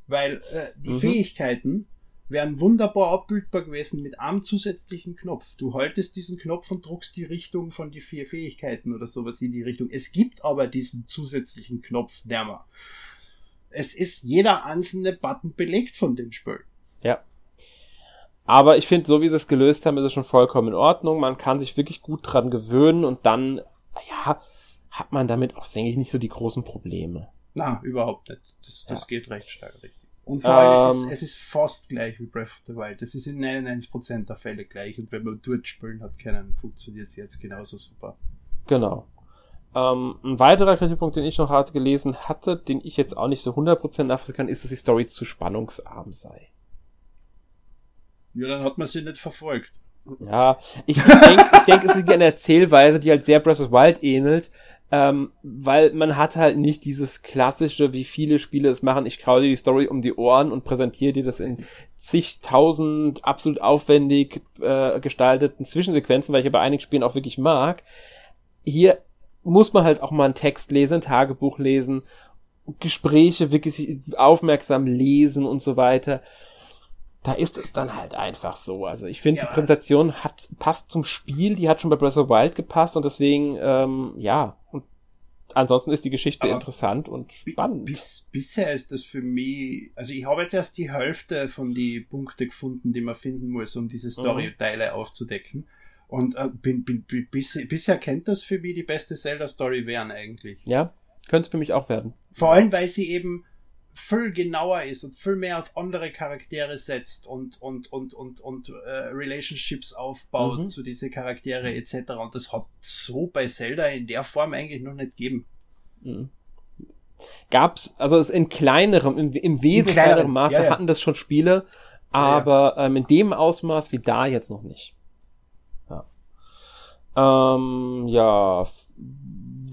Weil äh, die mhm. Fähigkeiten wären wunderbar abbildbar gewesen mit einem zusätzlichen Knopf. Du haltest diesen Knopf und druckst die Richtung von die vier Fähigkeiten oder sowas in die Richtung. Es gibt aber diesen zusätzlichen Knopf nimmer. Es ist jeder einzelne Button belegt von dem Spiel. Ja. Aber ich finde, so wie sie es gelöst haben, ist es schon vollkommen in Ordnung. Man kann sich wirklich gut dran gewöhnen und dann, ja, hat man damit auch, denke ich, nicht so die großen Probleme. Na, überhaupt nicht. Das, das ja. geht recht stark richtig. Und vor allem, ähm, es, ist, es ist fast gleich wie Breath of the Wild. Es ist in 99% der Fälle gleich. Und wenn man dort spielen hat können, funktioniert es jetzt genauso super. Genau. Ähm, ein weiterer Kritikpunkt, den ich noch hart gelesen hatte, den ich jetzt auch nicht so 100% nachvollziehen kann, ist, dass die Story zu spannungsarm sei. Ja, dann hat man sie nicht verfolgt. Ja, ich, ich denke, ich denk, es liegt an der Erzählweise, die halt sehr Breath of Wild ähnelt, ähm, weil man hat halt nicht dieses klassische, wie viele Spiele es machen, ich kaue dir die Story um die Ohren und präsentiere dir das in zigtausend absolut aufwendig äh, gestalteten Zwischensequenzen, weil ich ja bei einigen Spielen auch wirklich mag. Hier muss man halt auch mal einen Text lesen, ein Tagebuch lesen, Gespräche wirklich aufmerksam lesen und so weiter da ist es dann halt einfach so. Also ich finde, ja, die Präsentation hat passt zum Spiel, die hat schon bei Breath of the Wild gepasst und deswegen, ähm, ja. Und ansonsten ist die Geschichte interessant und spannend. Bis, bisher ist das für mich, also ich habe jetzt erst die Hälfte von die Punkte gefunden, die man finden muss, um diese Storyteile mhm. aufzudecken. Und äh, bin, bin, bin, bis, bisher kennt das für mich die beste Zelda-Story werden eigentlich. Ja, könnte es für mich auch werden. Vor allem, weil sie eben viel genauer ist und viel mehr auf andere Charaktere setzt und und und und und äh, Relationships aufbaut mhm. zu diese Charaktere etc. Und das hat so bei Zelda in der Form eigentlich noch nicht gegeben. Mhm. Gab's also in kleinerem, im, im wesentlich kleinerem Maße ja, ja. hatten das schon Spiele, aber ja, ähm, in dem Ausmaß wie da jetzt noch nicht. Ja. Ähm, ja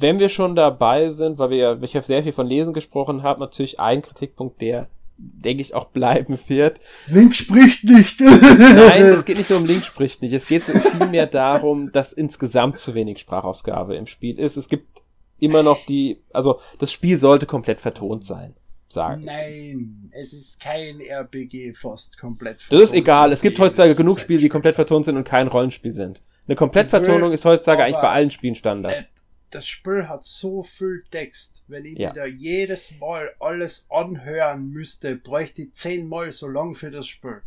wenn wir schon dabei sind, weil wir ja, ich habe sehr viel von Lesen gesprochen habe, natürlich ein Kritikpunkt, der denke ich auch bleiben wird. Link spricht nicht. Nein, es geht nicht nur um Link spricht nicht. Es geht vielmehr darum, dass insgesamt zu wenig Sprachausgabe im Spiel ist. Es gibt immer noch die, also das Spiel sollte komplett vertont sein. Sagen. Nein, es ist kein RPG fast komplett vertont. Das ist egal. Es gibt heutzutage genug Spiele, die komplett vertont sind und kein Rollenspiel sind. Eine Komplettvertonung ist heutzutage eigentlich bei allen Spielen Standard das Spiel hat so viel Text. Wenn ich ja. wieder jedes Mal alles anhören müsste, bräuchte ich zehnmal so lang für das Spiel.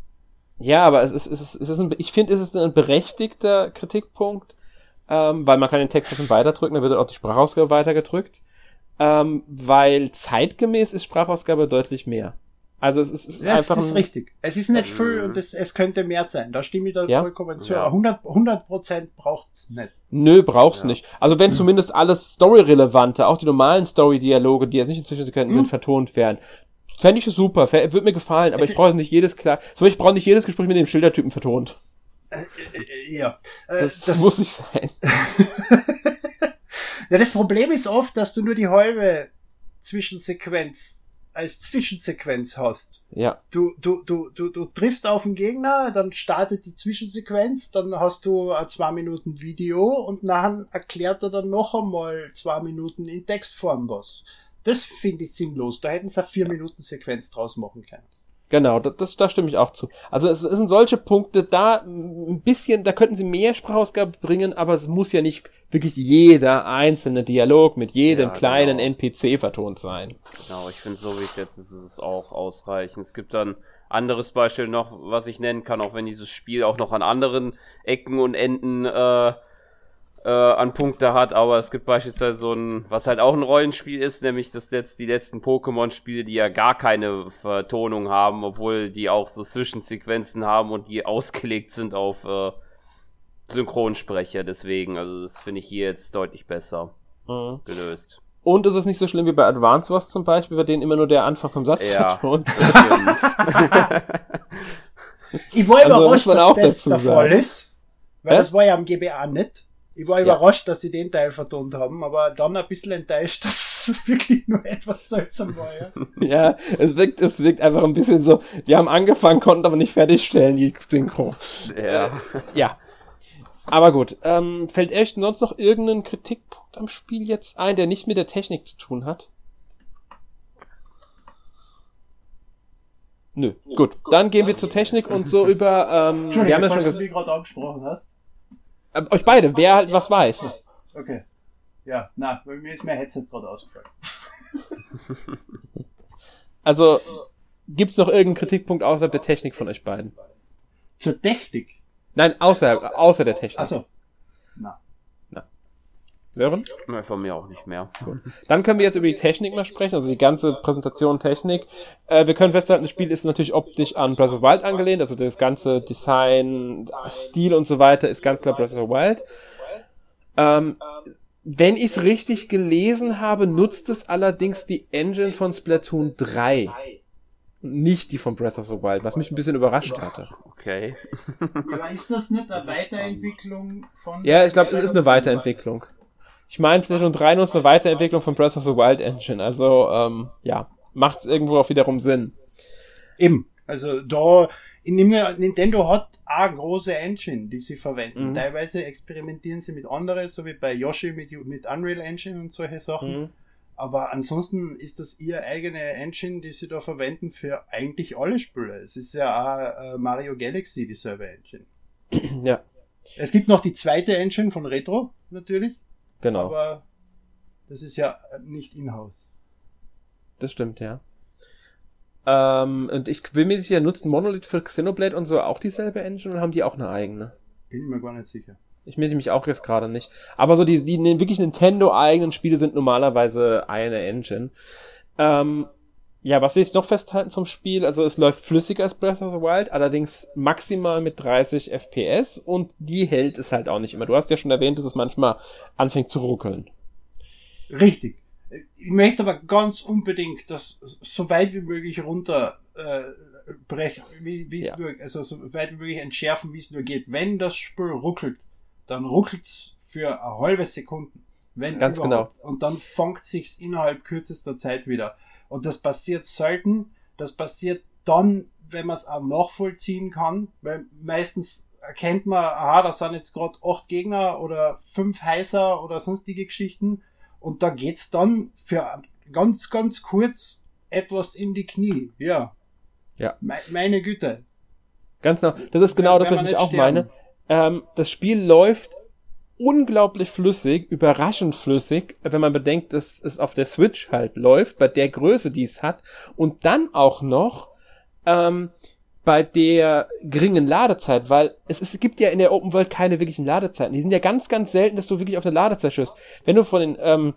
Ja, aber es ist, es ist, es ist ein, ich finde, es ist ein berechtigter Kritikpunkt, ähm, weil man kann den Text ein bisschen weiterdrücken, dann wird auch die Sprachausgabe weitergedrückt, ähm, weil zeitgemäß ist Sprachausgabe deutlich mehr. Also es ist, es ist das einfach. ist richtig. Es ist nicht viel und es, es könnte mehr sein. Da stimme ich da ja? vollkommen zu. Ja. 100, 100 braucht's nicht. Nö, braucht's ja. nicht. Also wenn mhm. zumindest alles Story-relevante, auch die normalen Story-Dialoge, die jetzt nicht inzwischen können, mhm. sind, vertont werden. Fände ich super, würde mir gefallen, aber es ich brauche nicht jedes klar. So, ich brauche nicht jedes Gespräch mit dem Schildertypen vertont. Äh, äh, äh ja. Äh, das, das, muss nicht sein. ja, das Problem ist oft, dass du nur die halbe Zwischensequenz als Zwischensequenz hast. Ja. Du, du, du, du, du triffst auf den Gegner, dann startet die Zwischensequenz, dann hast du ein zwei Minuten Video und nachher erklärt er dann noch einmal zwei Minuten in Textform was. Das finde ich sinnlos. Da hätten sie eine vier Minuten Sequenz draus machen können. Genau, das, das, da stimme ich auch zu. Also es, es sind solche Punkte da, ein bisschen, da könnten sie mehr Sprachausgabe bringen, aber es muss ja nicht wirklich jeder einzelne Dialog mit jedem ja, kleinen genau. NPC vertont sein. Genau, ich finde, so wie es jetzt ist, ist es auch ausreichend. Es gibt dann anderes Beispiel noch, was ich nennen kann, auch wenn dieses Spiel auch noch an anderen Ecken und Enden äh, äh, an Punkte hat, aber es gibt beispielsweise so ein, was halt auch ein Rollenspiel ist, nämlich das letzt, die letzten Pokémon-Spiele, die ja gar keine Vertonung haben, obwohl die auch so Zwischensequenzen haben und die ausgelegt sind auf äh, Synchronsprecher, deswegen, also das finde ich hier jetzt deutlich besser mhm. gelöst. Und ist es nicht so schlimm wie bei Advance Wars zum Beispiel, bei denen immer nur der Anfang vom Satz ja. vertont Ich war also überrascht, dass das der Fall ist, weil äh? das war ja am GBA nicht. Ich war überrascht, ja. dass sie den Teil vertont haben, aber dann ein bisschen enttäuscht, dass es wirklich nur etwas seltsam war. Ja, ja es, wirkt, es wirkt einfach ein bisschen so, wir haben angefangen, konnten aber nicht fertigstellen, die Synchro. Ja. ja. Aber gut, ähm, fällt echt sonst noch irgendein Kritikpunkt am Spiel jetzt ein, der nicht mit der Technik zu tun hat? Nö, gut. Dann gehen wir zur Technik und so über. Ähm, wir haben ja schon du gerade angesprochen hast. Äh, euch beide, wer halt was weiß. Okay. Ja, na, bei mir ist mein Headset gerade ausgefallen. also, gibt's noch irgendeinen Kritikpunkt außerhalb der Technik von euch beiden? Zur Technik? Nein, außer, außer der Technik. Achso. Sören? Von mir auch nicht mehr. Gut. Dann können wir jetzt über die Technik mal sprechen, also die ganze Präsentation Technik. Äh, wir können festhalten, das Spiel ist natürlich optisch an Breath of the Wild angelehnt, also das ganze Design, Stil und so weiter ist ganz klar Breath of the Wild. Ähm, wenn ich es richtig gelesen habe, nutzt es allerdings die Engine von Splatoon 3. Nicht die von Breath of the Wild, was mich ein bisschen überrascht hatte. Okay. ja, aber ist das nicht eine Weiterentwicklung von. Ja, ich glaube, es ist eine Weiterentwicklung. Ich meine, PlayStation 3 nutzt eine Weiterentwicklung von Breath of the Wild Engine. Also, ähm, ja, macht es irgendwo auch wiederum Sinn. Eben. Also da, Nintendo hat eine große Engine, die sie verwenden. Mhm. Teilweise experimentieren sie mit anderen, so wie bei Yoshi mit, mit Unreal Engine und solche Sachen. Mhm. Aber ansonsten ist das ihre eigene Engine, die sie da verwenden für eigentlich alle Spiele. Es ist ja auch äh, Mario Galaxy dieselbe Engine. Ja. Es gibt noch die zweite Engine von Retro, natürlich. Genau. Aber das ist ja nicht in-house. Das stimmt, ja. Ähm, und ich will mir sicher, nutzen Monolith für Xenoblade und so auch dieselbe Engine oder haben die auch eine eigene? Bin ich mir gar nicht sicher. Ich mir mich auch jetzt gerade nicht. Aber so die, die wirklich Nintendo-eigenen Spiele sind normalerweise eine Engine. Ähm, ja, was will ich noch festhalten zum Spiel? Also es läuft flüssiger als Breath of the Wild, allerdings maximal mit 30 FPS und die hält es halt auch nicht immer. Du hast ja schon erwähnt, dass es manchmal anfängt zu ruckeln. Richtig. Ich möchte aber ganz unbedingt das so weit wie möglich runter äh, brechen, wie, wie ja. nur, also so weit wie möglich entschärfen, wie es nur geht. Wenn das Spiel ruckelt, dann ruckelt's für eine halbe Sekunde. Wenn Ganz überhaupt. genau. Und dann fängt sich's innerhalb kürzester Zeit wieder. Und das passiert selten. Das passiert dann, wenn man es auch nachvollziehen kann, weil meistens erkennt man, aha, da sind jetzt gerade acht Gegner oder fünf Heißer oder sonstige Geschichten. Und da geht's dann für ganz, ganz kurz etwas in die Knie. Ja. Ja. Me meine Güte. Ganz genau. Das ist genau das, was ich auch sterben. meine. Ähm, das Spiel läuft unglaublich flüssig, überraschend flüssig, wenn man bedenkt, dass es auf der Switch halt läuft, bei der Größe, die es hat, und dann auch noch ähm, bei der geringen Ladezeit, weil es, es gibt ja in der Open World keine wirklichen Ladezeiten. Die sind ja ganz, ganz selten, dass du wirklich auf eine Ladezeit stößt. Wenn du von den ähm,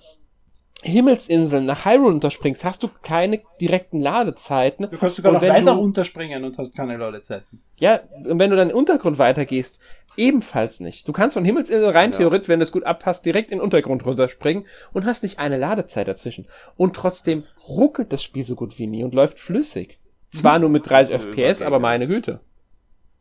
Himmelsinseln nach Hyrule unterspringst, hast du keine direkten Ladezeiten. Du kannst sogar noch weiter du, runterspringen und hast keine Ladezeiten. Ja, und wenn du dann in den Untergrund weitergehst, ebenfalls nicht. Du kannst von Himmelsinsel rein ja. theoretisch, wenn es gut abpasst, direkt in den Untergrund runterspringen und hast nicht eine Ladezeit dazwischen. Und trotzdem ruckelt das Spiel so gut wie nie und läuft flüssig. Zwar nur mit 30 FPS, aber meine Güte.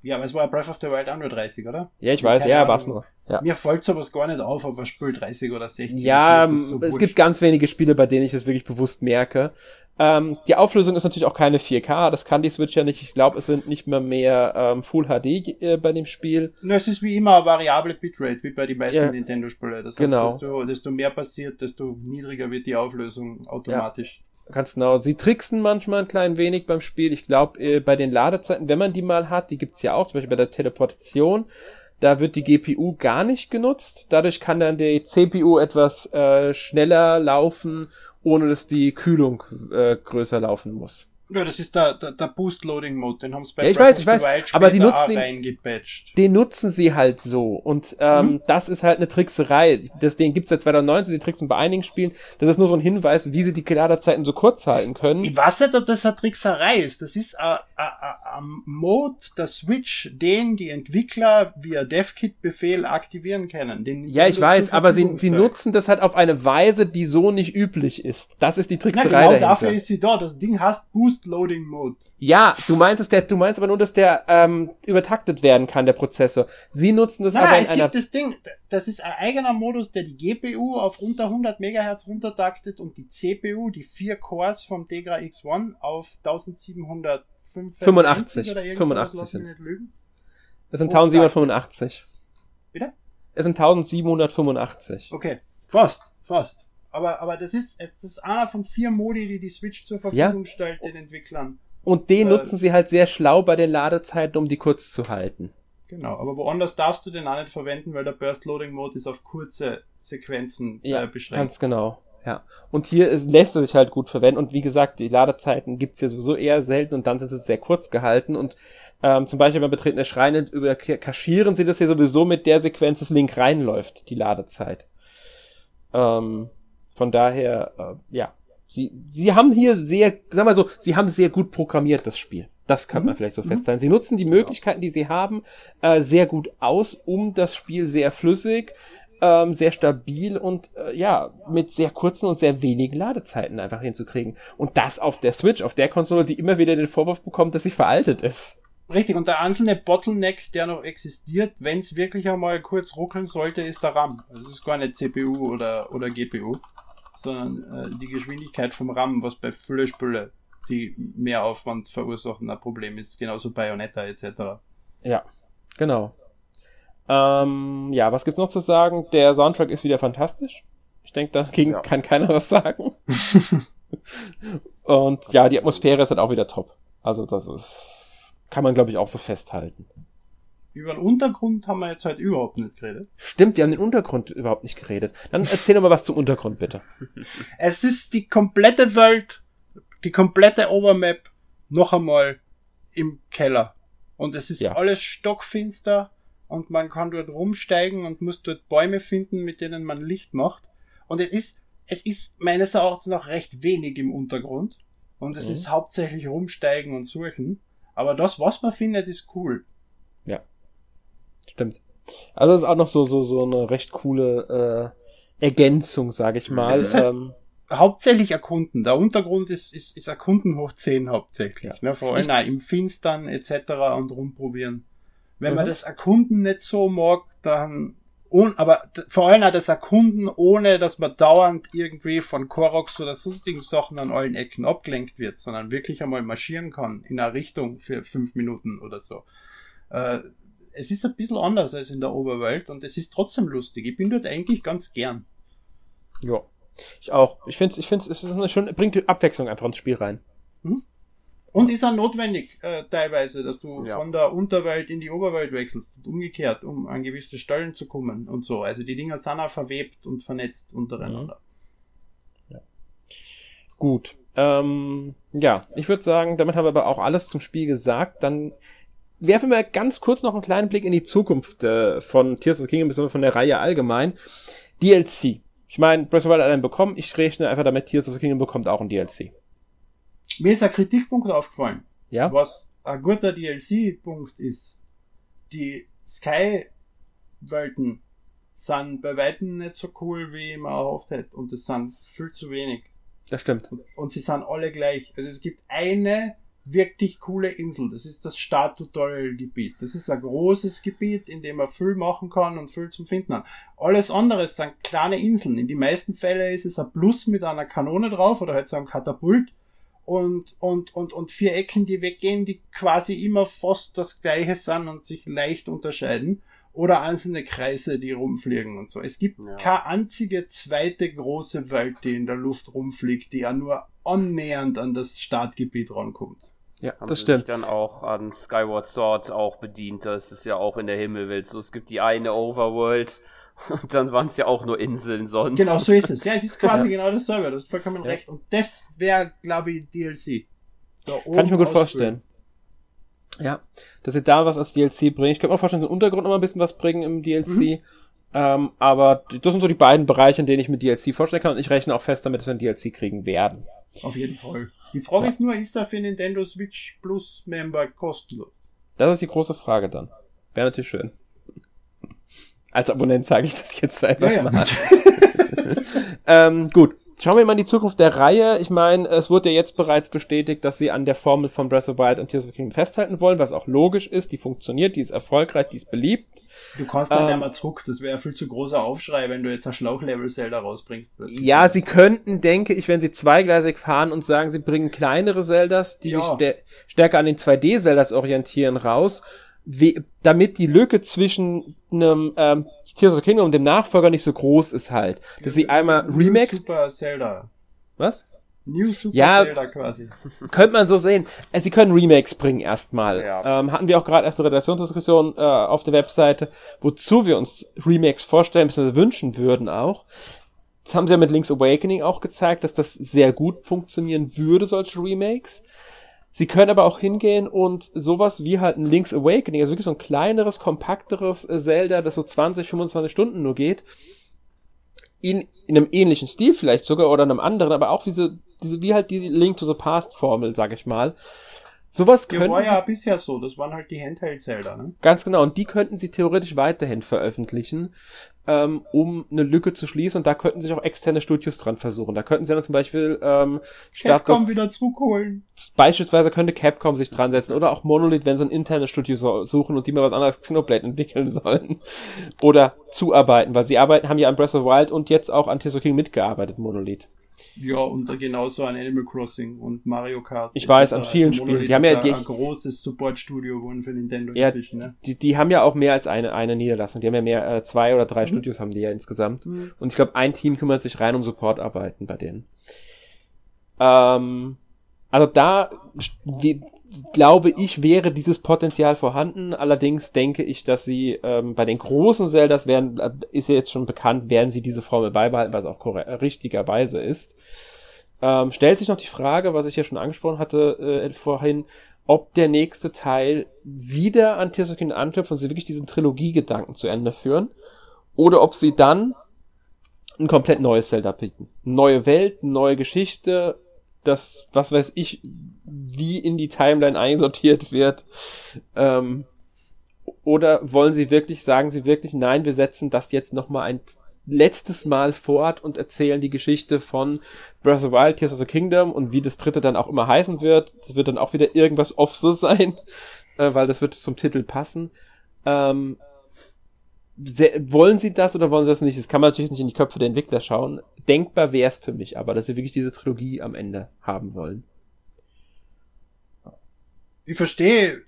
Ja, aber es war Breath of the Wild auch nur 30, oder? Ja, ich weiß, Keine ja, war es nur. Ja. Mir fällt sowas gar nicht auf, ob er spielt 30 oder 60. Ja, so es gibt ganz wenige Spiele, bei denen ich das wirklich bewusst merke. Ähm, die Auflösung ist natürlich auch keine 4K, das kann die Switch ja nicht. Ich glaube, es sind nicht mehr mehr ähm, Full HD äh, bei dem Spiel. Na, es ist wie immer eine variable Bitrate, wie bei den meisten ja. Nintendo-Spielen. Das heißt, genau. desto, desto mehr passiert, desto niedriger wird die Auflösung automatisch. Ganz genau. Sie tricksen manchmal ein klein wenig beim Spiel. Ich glaube, äh, bei den Ladezeiten, wenn man die mal hat, die gibt's ja auch, zum Beispiel bei der Teleportation, da wird die GPU gar nicht genutzt. Dadurch kann dann die CPU etwas äh, schneller laufen, ohne dass die Kühlung äh, größer laufen muss. Ja, das ist der, der, der Boost-Loading-Mode, den haben sie bei ja, ich weiß, ich weiß, aber die nutzen den, den nutzen sie halt so und ähm, mhm. das ist halt eine Trickserei. Das Ding gibt's seit 2019, die tricksen bei einigen Spielen. Das ist nur so ein Hinweis, wie sie die Ladezeiten so kurz halten können. Ich weiß nicht, ob das eine Trickserei ist. Das ist ein Mode der Switch, den die Entwickler via DevKit-Befehl aktivieren können. Den ja, ich weiß, aber sie, sie nutzen das halt auf eine Weise, die so nicht üblich ist. Das ist die Trickserei Na, genau dahinter. dafür ist sie da. Das Ding heißt Boost Loading Mode. Ja, du meinst es, der, du meinst aber nur, dass der ähm, übertaktet werden kann, der Prozessor. Sie nutzen das Nein, aber in es einer gibt das Ding, das ist ein eigener Modus, der die GPU auf unter 100 MHz runtertaktet und die CPU, die vier Cores vom Tegra X1 auf 1785 oder 85 sind es. sind 1785. Bitte? Es sind 1785. Okay, fast, fast. Aber, aber das ist, es ist einer von vier Modi, die die Switch zur Verfügung ja. stellt den Entwicklern. Und den äh, nutzen sie halt sehr schlau bei den Ladezeiten, um die kurz zu halten. Genau, aber woanders darfst du den auch nicht verwenden, weil der Burst Loading Mode ist auf kurze Sequenzen äh, ja, äh, beschränkt. Ganz genau. Ja. Und hier ist, lässt er sich halt gut verwenden. Und wie gesagt, die Ladezeiten gibt's hier sowieso eher selten und dann sind sie sehr kurz gehalten. Und ähm, zum Beispiel beim Betreten der Schreine über kaschieren sie das hier sowieso mit der Sequenz, dass Link reinläuft, die Ladezeit. Ähm, von daher, äh, ja, sie, sie haben hier sehr, sagen wir so, sie haben sehr gut programmiert das Spiel. Das kann mhm. man vielleicht so mhm. feststellen. Sie nutzen die Möglichkeiten, die sie haben, äh, sehr gut aus, um das Spiel sehr flüssig, ähm, sehr stabil und äh, ja, mit sehr kurzen und sehr wenigen Ladezeiten einfach hinzukriegen. Und das auf der Switch, auf der Konsole, die immer wieder den Vorwurf bekommt, dass sie veraltet ist. Richtig, und der einzelne Bottleneck, der noch existiert, wenn es wirklich einmal kurz ruckeln sollte, ist der RAM. Also es ist gar nicht CPU oder, oder GPU sondern äh, die Geschwindigkeit vom RAM, was bei Flöschbülle die Mehraufwand verursachen, ein Problem ist, genauso Bayonetta etc. Ja, genau. Ähm, ja, was gibt's noch zu sagen? Der Soundtrack ist wieder fantastisch. Ich denke, dagegen ja. kann keiner was sagen. Und ja, die Atmosphäre ist halt auch wieder top. Also das ist, kann man glaube ich auch so festhalten. Über den Untergrund haben wir jetzt halt überhaupt nicht geredet. Stimmt, wir haben den Untergrund überhaupt nicht geredet. Dann erzähl doch mal was zum Untergrund, bitte. Es ist die komplette Welt, die komplette Overmap noch einmal im Keller. Und es ist ja. alles stockfinster und man kann dort rumsteigen und muss dort Bäume finden, mit denen man Licht macht. Und es ist, es ist meines Erachtens noch recht wenig im Untergrund. Und es mhm. ist hauptsächlich rumsteigen und suchen. Aber das, was man findet, ist cool. Stimmt. Also das ist auch noch so, so, so eine recht coole äh, Ergänzung, sage ich mal. Halt ähm, hauptsächlich erkunden. Der Untergrund ist, ist, ist erkunden hoch 10 hauptsächlich. Ja. Ne? Vor allem auch im Finstern etc. und rumprobieren. Wenn mhm. man das Erkunden nicht so mag, dann un, aber vor allem auch das Erkunden, ohne dass man dauernd irgendwie von Koroks oder sonstigen Sachen an allen Ecken abgelenkt wird, sondern wirklich einmal marschieren kann in eine Richtung für fünf Minuten oder so. Äh, es ist ein bisschen anders als in der Oberwelt und es ist trotzdem lustig. Ich bin dort eigentlich ganz gern. Ja, ich auch. Ich finde ich es ist eine schöne, bringt Abwechslung einfach ins Spiel rein. Hm? Und ist auch notwendig, äh, teilweise, dass du ja. von der Unterwelt in die Oberwelt wechselst und umgekehrt, um an gewisse Stellen zu kommen und so. Also die Dinger sind auch verwebt und vernetzt untereinander. Mhm. Ja. Gut. Ähm, ja, ich würde sagen, damit haben wir aber auch alles zum Spiel gesagt. Dann werfen wir ganz kurz noch einen kleinen Blick in die Zukunft äh, von Tears of the Kingdom, bzw. von der Reihe allgemein. DLC. Ich meine, Breath of the Wild hat einen bekommen. Ich rechne einfach damit, Tears of the Kingdom bekommt auch ein DLC. Mir ist ein Kritikpunkt aufgefallen. Ja? Was ein guter DLC-Punkt ist. Die Sky-Welten sind bei weitem nicht so cool, wie man erhofft hätte. Und es sind viel zu wenig. Das stimmt. Und sie sind alle gleich. Also es gibt eine wirklich coole Insel. Das ist das Start-Tutorial-Gebiet. Das ist ein großes Gebiet, in dem man viel machen kann und viel zum Finden hat. Alles andere sind kleine Inseln. In den meisten Fällen ist es ein Plus mit einer Kanone drauf oder halt so einem Katapult und, und, und, und vier Ecken, die weggehen, die quasi immer fast das gleiche sind und sich leicht unterscheiden. Oder einzelne Kreise, die rumfliegen und so. Es gibt ja. keine einzige zweite große Welt, die in der Luft rumfliegt, die ja nur annähernd an das Startgebiet rankommt. Ja, haben das stimmt. Sich dann auch an Skyward Sword auch bedient. Das ist ja auch in der Himmelwelt so. Es gibt die eine Overworld und dann waren es ja auch nur Inseln sonst. Genau, so ist es. Ja, es ist quasi ja. genau dasselbe. Das ist vollkommen ja. recht. Und das wäre, glaube ich, DLC. Kann ich mir gut ausfüllen. vorstellen. Ja, dass sie da was als DLC bringen. Ich könnte mir vorstellen, dass im Untergrund noch mal ein bisschen was bringen im DLC. Mhm. Ähm, aber das sind so die beiden Bereiche, in denen ich mir DLC vorstellen kann. Und ich rechne auch fest damit, dass wir ein DLC kriegen werden. Auf jeden Fall. Die Frage ja. ist nur, ist er für Nintendo Switch Plus Member kostenlos? Das ist die große Frage dann. Wäre natürlich schön. Als Abonnent sage ich das jetzt einfach ja, mal. ähm, gut. Schauen wir mal in die Zukunft der Reihe. Ich meine, es wurde ja jetzt bereits bestätigt, dass sie an der Formel von Breath of the Wild und Tears of the Kingdom festhalten wollen, was auch logisch ist. Die funktioniert, die ist erfolgreich, die ist beliebt. Du kannst dann ähm, ja mal zurück. Das wäre viel zu großer Aufschrei, wenn du jetzt ein Schlauchlevel-Zelda rausbringst. Plötzlich. Ja, sie könnten, denke ich, wenn sie zweigleisig fahren und sagen, sie bringen kleinere Zeldas, die ja. sich stärker an den 2D-Zeldas orientieren, raus wie, damit die Lücke zwischen einem ähm, Tears of the Kingdom und dem Nachfolger nicht so groß ist halt. Dass sie einmal Remakes. Super Zelda. Was? New Super ja, Zelda quasi. Könnte man so sehen. Also, sie können Remakes bringen erstmal. Ja. Ähm, hatten wir auch gerade erst eine Redaktionsdiskussion äh, auf der Webseite, wozu wir uns Remakes vorstellen bzw. wünschen würden auch. Das haben sie ja mit Link's Awakening auch gezeigt, dass das sehr gut funktionieren würde, solche Remakes. Sie können aber auch hingehen und sowas wie halt ein Link's Awakening, also wirklich so ein kleineres, kompakteres äh, Zelda, das so 20, 25 Stunden nur geht, in, in einem ähnlichen Stil vielleicht sogar oder einem anderen, aber auch diese, diese wie halt die Link to the Past Formel, sag ich mal, Sowas könnten. war ja bisher so, das waren halt die Handheld-Zelda, ne? Ganz genau, und die könnten sie theoretisch weiterhin veröffentlichen, ähm, um eine Lücke zu schließen, und da könnten sich auch externe Studios dran versuchen. Da könnten sie dann zum Beispiel ähm, Capcom wieder zurückholen. Beispielsweise könnte Capcom sich dran setzen oder auch Monolith, wenn sie ein internes Studio so, suchen und die mal was anderes Xenoblade entwickeln sollen. oder zuarbeiten, weil sie arbeiten, haben ja an Breath of the Wild und jetzt auch an Tears of King mitgearbeitet, Monolith. Ja, und genauso an Animal Crossing und Mario Kart. Ich weiß, an vielen also Spielen. Die haben ja die, ein großes Supportstudio geworden für Nintendo ja, inzwischen. Ne? Die, die haben ja auch mehr als eine, eine Niederlassung. Die haben ja mehr, äh, zwei oder drei mhm. Studios haben die ja insgesamt. Mhm. Und ich glaube, ein Team kümmert sich rein um Supportarbeiten bei denen. Ähm, also da wie, glaube ich, wäre dieses Potenzial vorhanden. Allerdings denke ich, dass sie ähm, bei den großen Zeldas werden, äh, ist ja jetzt schon bekannt, werden sie diese Formel beibehalten, was auch richtigerweise ist. Ähm, stellt sich noch die Frage, was ich ja schon angesprochen hatte äh, vorhin, ob der nächste Teil wieder an Tears of anknüpft und sie wirklich diesen Trilogiegedanken zu Ende führen. Oder ob sie dann ein komplett neues Zelda bieten. Neue Welt, neue Geschichte, das, was weiß ich, wie in die Timeline einsortiert wird. Ähm, oder wollen sie wirklich, sagen sie wirklich, nein, wir setzen das jetzt nochmal ein letztes Mal fort und erzählen die Geschichte von Breath of the Wild, Tears of the Kingdom und wie das dritte dann auch immer heißen wird. Das wird dann auch wieder irgendwas off so sein, äh, weil das wird zum Titel passen. Ähm, wollen sie das oder wollen sie das nicht? Das kann man natürlich nicht in die Köpfe der Entwickler schauen. Denkbar wäre es für mich aber, dass sie wirklich diese Trilogie am Ende haben wollen. Ich verstehe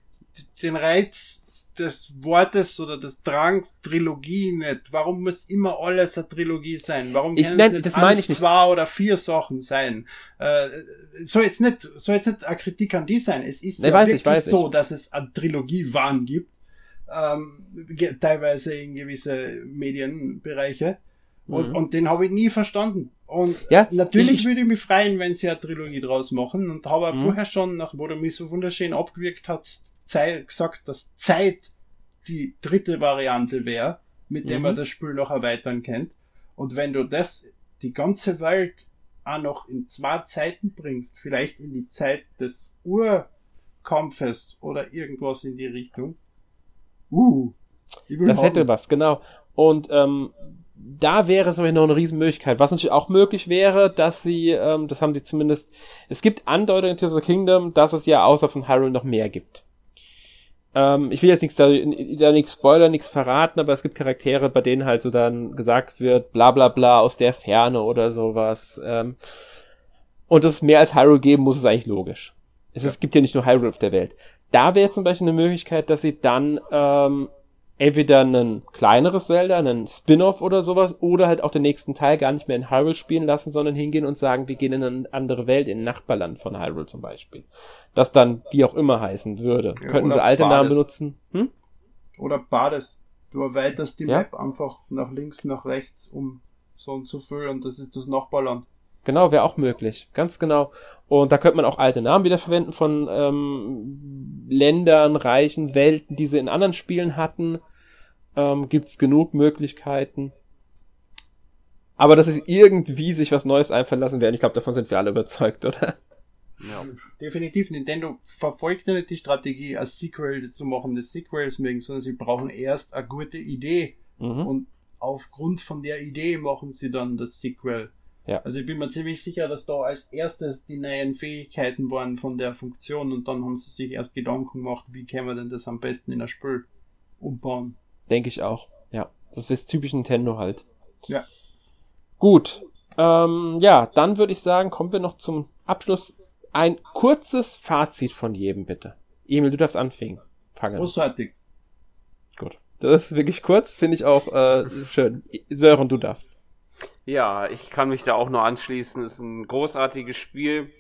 den Reiz des Wortes oder des Drangs Trilogie nicht. Warum muss immer alles eine Trilogie sein? Warum ich nenn, nicht das meine ich nicht. zwei oder vier Sachen sein? Äh, soll jetzt nicht, soll jetzt nicht eine Kritik an die sein. Es ist nee, ja weiß wirklich ich, so, dass es eine Trilogie Wahn gibt ähm, teilweise in gewisse Medienbereiche. Und, mhm. und den habe ich nie verstanden. Und ja, natürlich ich, würde ich mich freuen, wenn sie eine Trilogie draus machen. Und habe mhm. vorher schon, nach, wo der mich so wunderschön abgewirkt hat, Zeit, gesagt, dass Zeit die dritte Variante wäre, mit der mhm. man das Spiel noch erweitern kennt. Und wenn du das, die ganze Welt auch noch in zwei Zeiten bringst, vielleicht in die Zeit des Urkampfes oder irgendwas in die Richtung, Uh, das hätte was, genau. Und ähm, da wäre Beispiel noch eine Riesenmöglichkeit. Was natürlich auch möglich wäre, dass sie, ähm, das haben sie zumindest, es gibt Andeutungen in Tears of the Kingdom, dass es ja außer von Hyrule noch mehr gibt. Ähm, ich will jetzt nichts da, da nichts spoilern, nichts verraten, aber es gibt Charaktere, bei denen halt so dann gesagt wird, bla bla bla aus der Ferne oder sowas. Ähm, und es mehr als Hyrule geben muss, ist eigentlich logisch. Es, ja. es gibt ja nicht nur Hyrule auf der Welt da wäre zum Beispiel eine Möglichkeit, dass sie dann ähm, entweder ein kleineres Zelda, einen Spin-off oder sowas, oder halt auch den nächsten Teil gar nicht mehr in Hyrule spielen lassen, sondern hingehen und sagen, wir gehen in eine andere Welt, in ein Nachbarland von Hyrule zum Beispiel. Das dann wie auch immer heißen würde. Ja, Könnten sie alte Bades. Namen benutzen? Hm? Oder Bades. Du erweiterst die ja? Map einfach nach links, nach rechts, um so und so viel, und das ist das Nachbarland. Genau, wäre auch möglich. Ganz genau. Und da könnte man auch alte Namen wiederverwenden von ähm, Ländern, Reichen, Welten, die sie in anderen Spielen hatten. Ähm, gibt's genug Möglichkeiten. Aber dass es irgendwie sich was Neues einfallen lassen werden, ich glaube, davon sind wir alle überzeugt, oder? Ja. Definitiv. Nintendo verfolgt ja nicht die Strategie, ein Sequel zu machen des Sequels wegen, sondern sie brauchen erst eine gute Idee. Mhm. Und aufgrund von der Idee machen sie dann das Sequel. Ja. Also ich bin mir ziemlich sicher, dass da als erstes die neuen Fähigkeiten waren von der Funktion und dann haben sie sich erst Gedanken gemacht, wie können wir denn das am besten in ein Spiel umbauen. Denke ich auch. Ja. Das ist typisch Nintendo halt. Ja. Gut. Ähm, ja, dann würde ich sagen, kommen wir noch zum Abschluss. Ein kurzes Fazit von jedem, bitte. Emil, du darfst anfangen. Fangen. Großartig. Gut. Das ist wirklich kurz, finde ich auch äh, schön. Sören, du darfst. Ja, ich kann mich da auch nur anschließen. Es ist ein großartiges Spiel.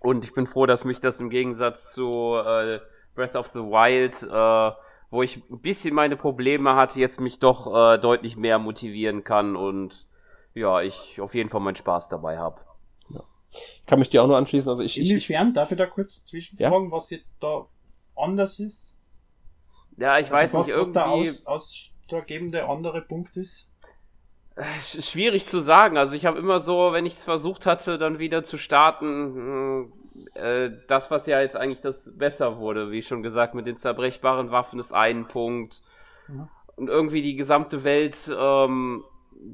Und ich bin froh, dass mich das im Gegensatz zu äh, Breath of the Wild, äh, wo ich ein bisschen meine Probleme hatte, jetzt mich doch äh, deutlich mehr motivieren kann und ja, ich auf jeden Fall meinen Spaß dabei habe. Ja. Ich kann mich dir auch nur anschließen. Also ich, Inwiefern, ich, darf ich da kurz zwischenfragen, ja? was jetzt da anders ist? Ja, ich also weiß was, nicht, irgendwie... Was der aus, ausschlaggebende andere Punkt ist? Schwierig zu sagen. Also ich habe immer so, wenn ich es versucht hatte, dann wieder zu starten, äh, das, was ja jetzt eigentlich das besser wurde, wie schon gesagt, mit den zerbrechbaren Waffen ist ein Punkt. Mhm. Und irgendwie die gesamte Welt ähm,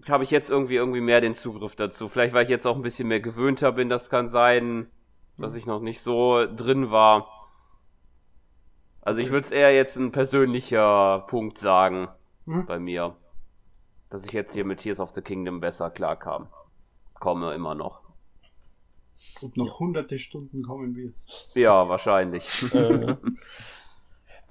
habe ich jetzt irgendwie irgendwie mehr den Zugriff dazu. Vielleicht, weil ich jetzt auch ein bisschen mehr gewöhnter bin, das kann sein, dass ich noch nicht so drin war. Also ich würde es eher jetzt ein persönlicher Punkt sagen hm? bei mir. Dass ich jetzt hier mit Tears of the Kingdom besser klarkam. Komme immer noch. Und noch hunderte Stunden kommen wir. Ja, wahrscheinlich. Äh.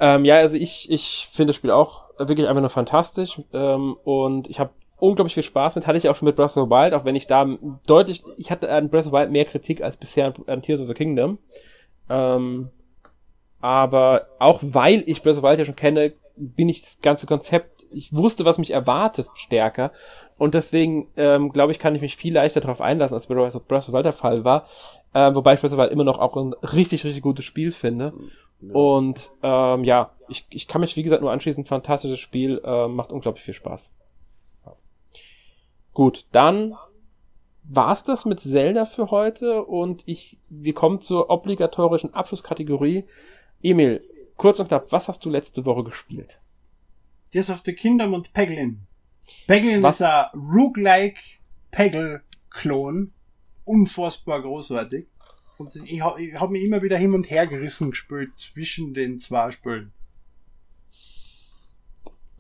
ähm, ja, also ich, ich finde das Spiel auch wirklich einfach nur fantastisch. Ähm, und ich habe unglaublich viel Spaß mit. Hatte ich auch schon mit Breath of the Wild, auch wenn ich da deutlich, ich hatte an Breath of the Wild mehr Kritik als bisher an Tears of the Kingdom. Ähm, aber auch weil ich Breath of the Wild ja schon kenne, bin ich das ganze Konzept, ich wusste, was mich erwartet, stärker. Und deswegen, ähm, glaube ich, kann ich mich viel leichter darauf einlassen, als bei Breath of the Wild der Fall war. Äh, wobei ich Breath of the Wild immer noch auch ein richtig, richtig gutes Spiel finde. Ja. Und ähm, ja, ich, ich kann mich, wie gesagt, nur anschließen. Fantastisches Spiel, äh, macht unglaublich viel Spaß. Gut, dann war's das mit Zelda für heute und ich, wir kommen zur obligatorischen Abschlusskategorie. Emil, kurz und knapp, was hast du letzte Woche gespielt? Tears of the Kingdom und Peglin. Peglin was? ist ein Roguelike Peggle-Klon. Unfassbar großartig. Und ich habe hab mich immer wieder hin und her gerissen gespielt zwischen den zwei Spielen.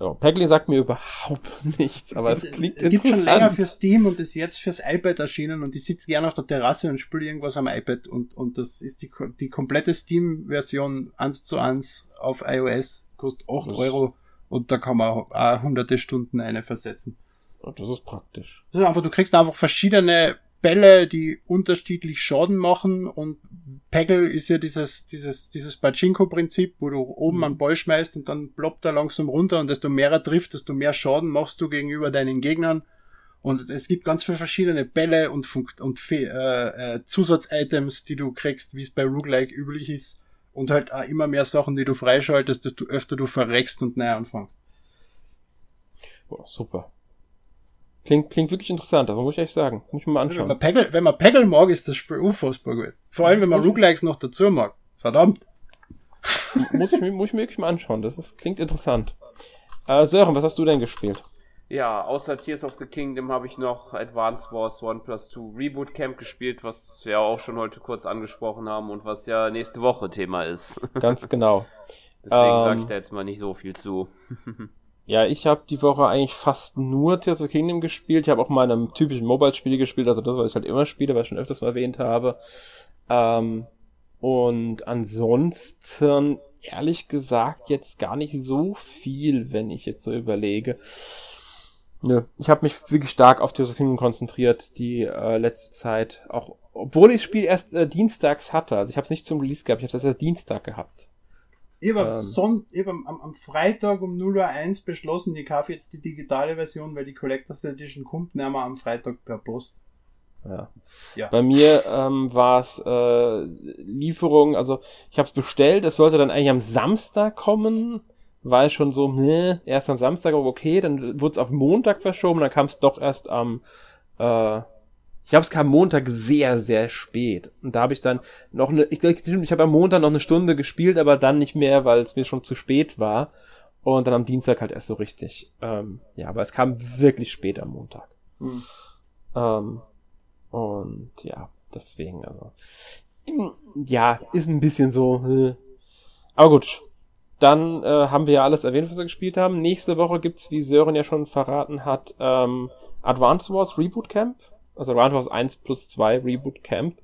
Ja, Packling sagt mir überhaupt nichts, aber es, es klingt es gibt schon länger für Steam und ist jetzt fürs iPad erschienen und ich sitze gerne auf der Terrasse und spiele irgendwas am iPad und, und das ist die, die komplette Steam-Version 1 zu 1 auf iOS, kostet 8 das Euro und da kann man auch hunderte Stunden eine versetzen. Das ist praktisch. Ist einfach, du kriegst einfach verschiedene Bälle, die unterschiedlich Schaden machen und Peggle ist ja dieses, dieses, dieses Pachinko-Prinzip, wo du oben mhm. einen Ball schmeißt und dann ploppt er langsam runter und desto mehr er trifft, desto mehr Schaden machst du gegenüber deinen Gegnern. Und es gibt ganz viele verschiedene Bälle und, Funk und äh, äh, Zusatz-Items, die du kriegst, wie es bei Roguelike üblich ist. Und halt auch immer mehr Sachen, die du freischaltest, desto öfter du verreckst und neu anfängst. Boah, super. Klingt, klingt wirklich interessant, aber muss ich echt sagen. Muss ich mir mal anschauen. Wenn man Peggle, wenn man Peggle mag, ist das Spiel unfassbar gut. Vor allem, wenn man Roguelikes noch dazu mag. Verdammt. muss, ich, muss ich mir wirklich mal anschauen. Das ist, klingt interessant. Äh, Sören, was hast du denn gespielt? Ja, außer Tears of the Kingdom habe ich noch Advance Wars 1 Plus 2 Reboot Camp gespielt, was wir auch schon heute kurz angesprochen haben und was ja nächste Woche Thema ist. Ganz genau. Deswegen ähm, sage ich da jetzt mal nicht so viel zu. Ja, ich habe die Woche eigentlich fast nur Tears of Kingdom gespielt. Ich habe auch mal einem typischen Mobile-Spiel gespielt, also das, was ich halt immer spiele, was ich schon öfters mal erwähnt habe. Ähm, und ansonsten, ehrlich gesagt, jetzt gar nicht so viel, wenn ich jetzt so überlege. Nö, ich habe mich wirklich stark auf Tears of Kingdom konzentriert, die äh, letzte Zeit. Auch obwohl ich das Spiel erst äh, dienstags hatte. Also ich habe es nicht zum Release gehabt, ich habe das erst Dienstag gehabt. Ich habe ähm. hab am, am, Freitag um 0 Uhr 1 beschlossen, ich kaufe jetzt die digitale Version, weil die Collectors Edition kommt nicht mehr am Freitag per Post. Ja. ja. Bei mir ähm, war es äh, Lieferung, also ich habe es bestellt, es sollte dann eigentlich am Samstag kommen, war ich schon so, ne, erst am Samstag, aber okay, dann wurde es auf Montag verschoben, dann kam es doch erst am, äh, ich glaube, es kam Montag sehr, sehr spät. Und da habe ich dann noch eine, ich glaube, ich habe am Montag noch eine Stunde gespielt, aber dann nicht mehr, weil es mir schon zu spät war. Und dann am Dienstag halt erst so richtig. Ähm, ja, aber es kam wirklich spät am Montag. Mhm. Ähm, und ja, deswegen, also. Ja, ist ein bisschen so. Äh. Aber gut. Dann äh, haben wir ja alles erwähnt, was wir gespielt haben. Nächste Woche gibt's, wie Sören ja schon verraten hat, ähm, Advance Wars Reboot Camp. Also Wars 1 plus 2 Reboot Camp.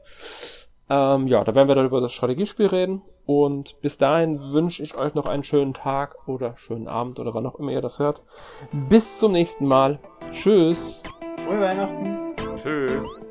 Ähm, ja, da werden wir dann über das Strategiespiel reden. Und bis dahin wünsche ich euch noch einen schönen Tag oder schönen Abend oder wann auch immer ihr das hört. Bis zum nächsten Mal. Tschüss. Frohe Weihnachten. Tschüss.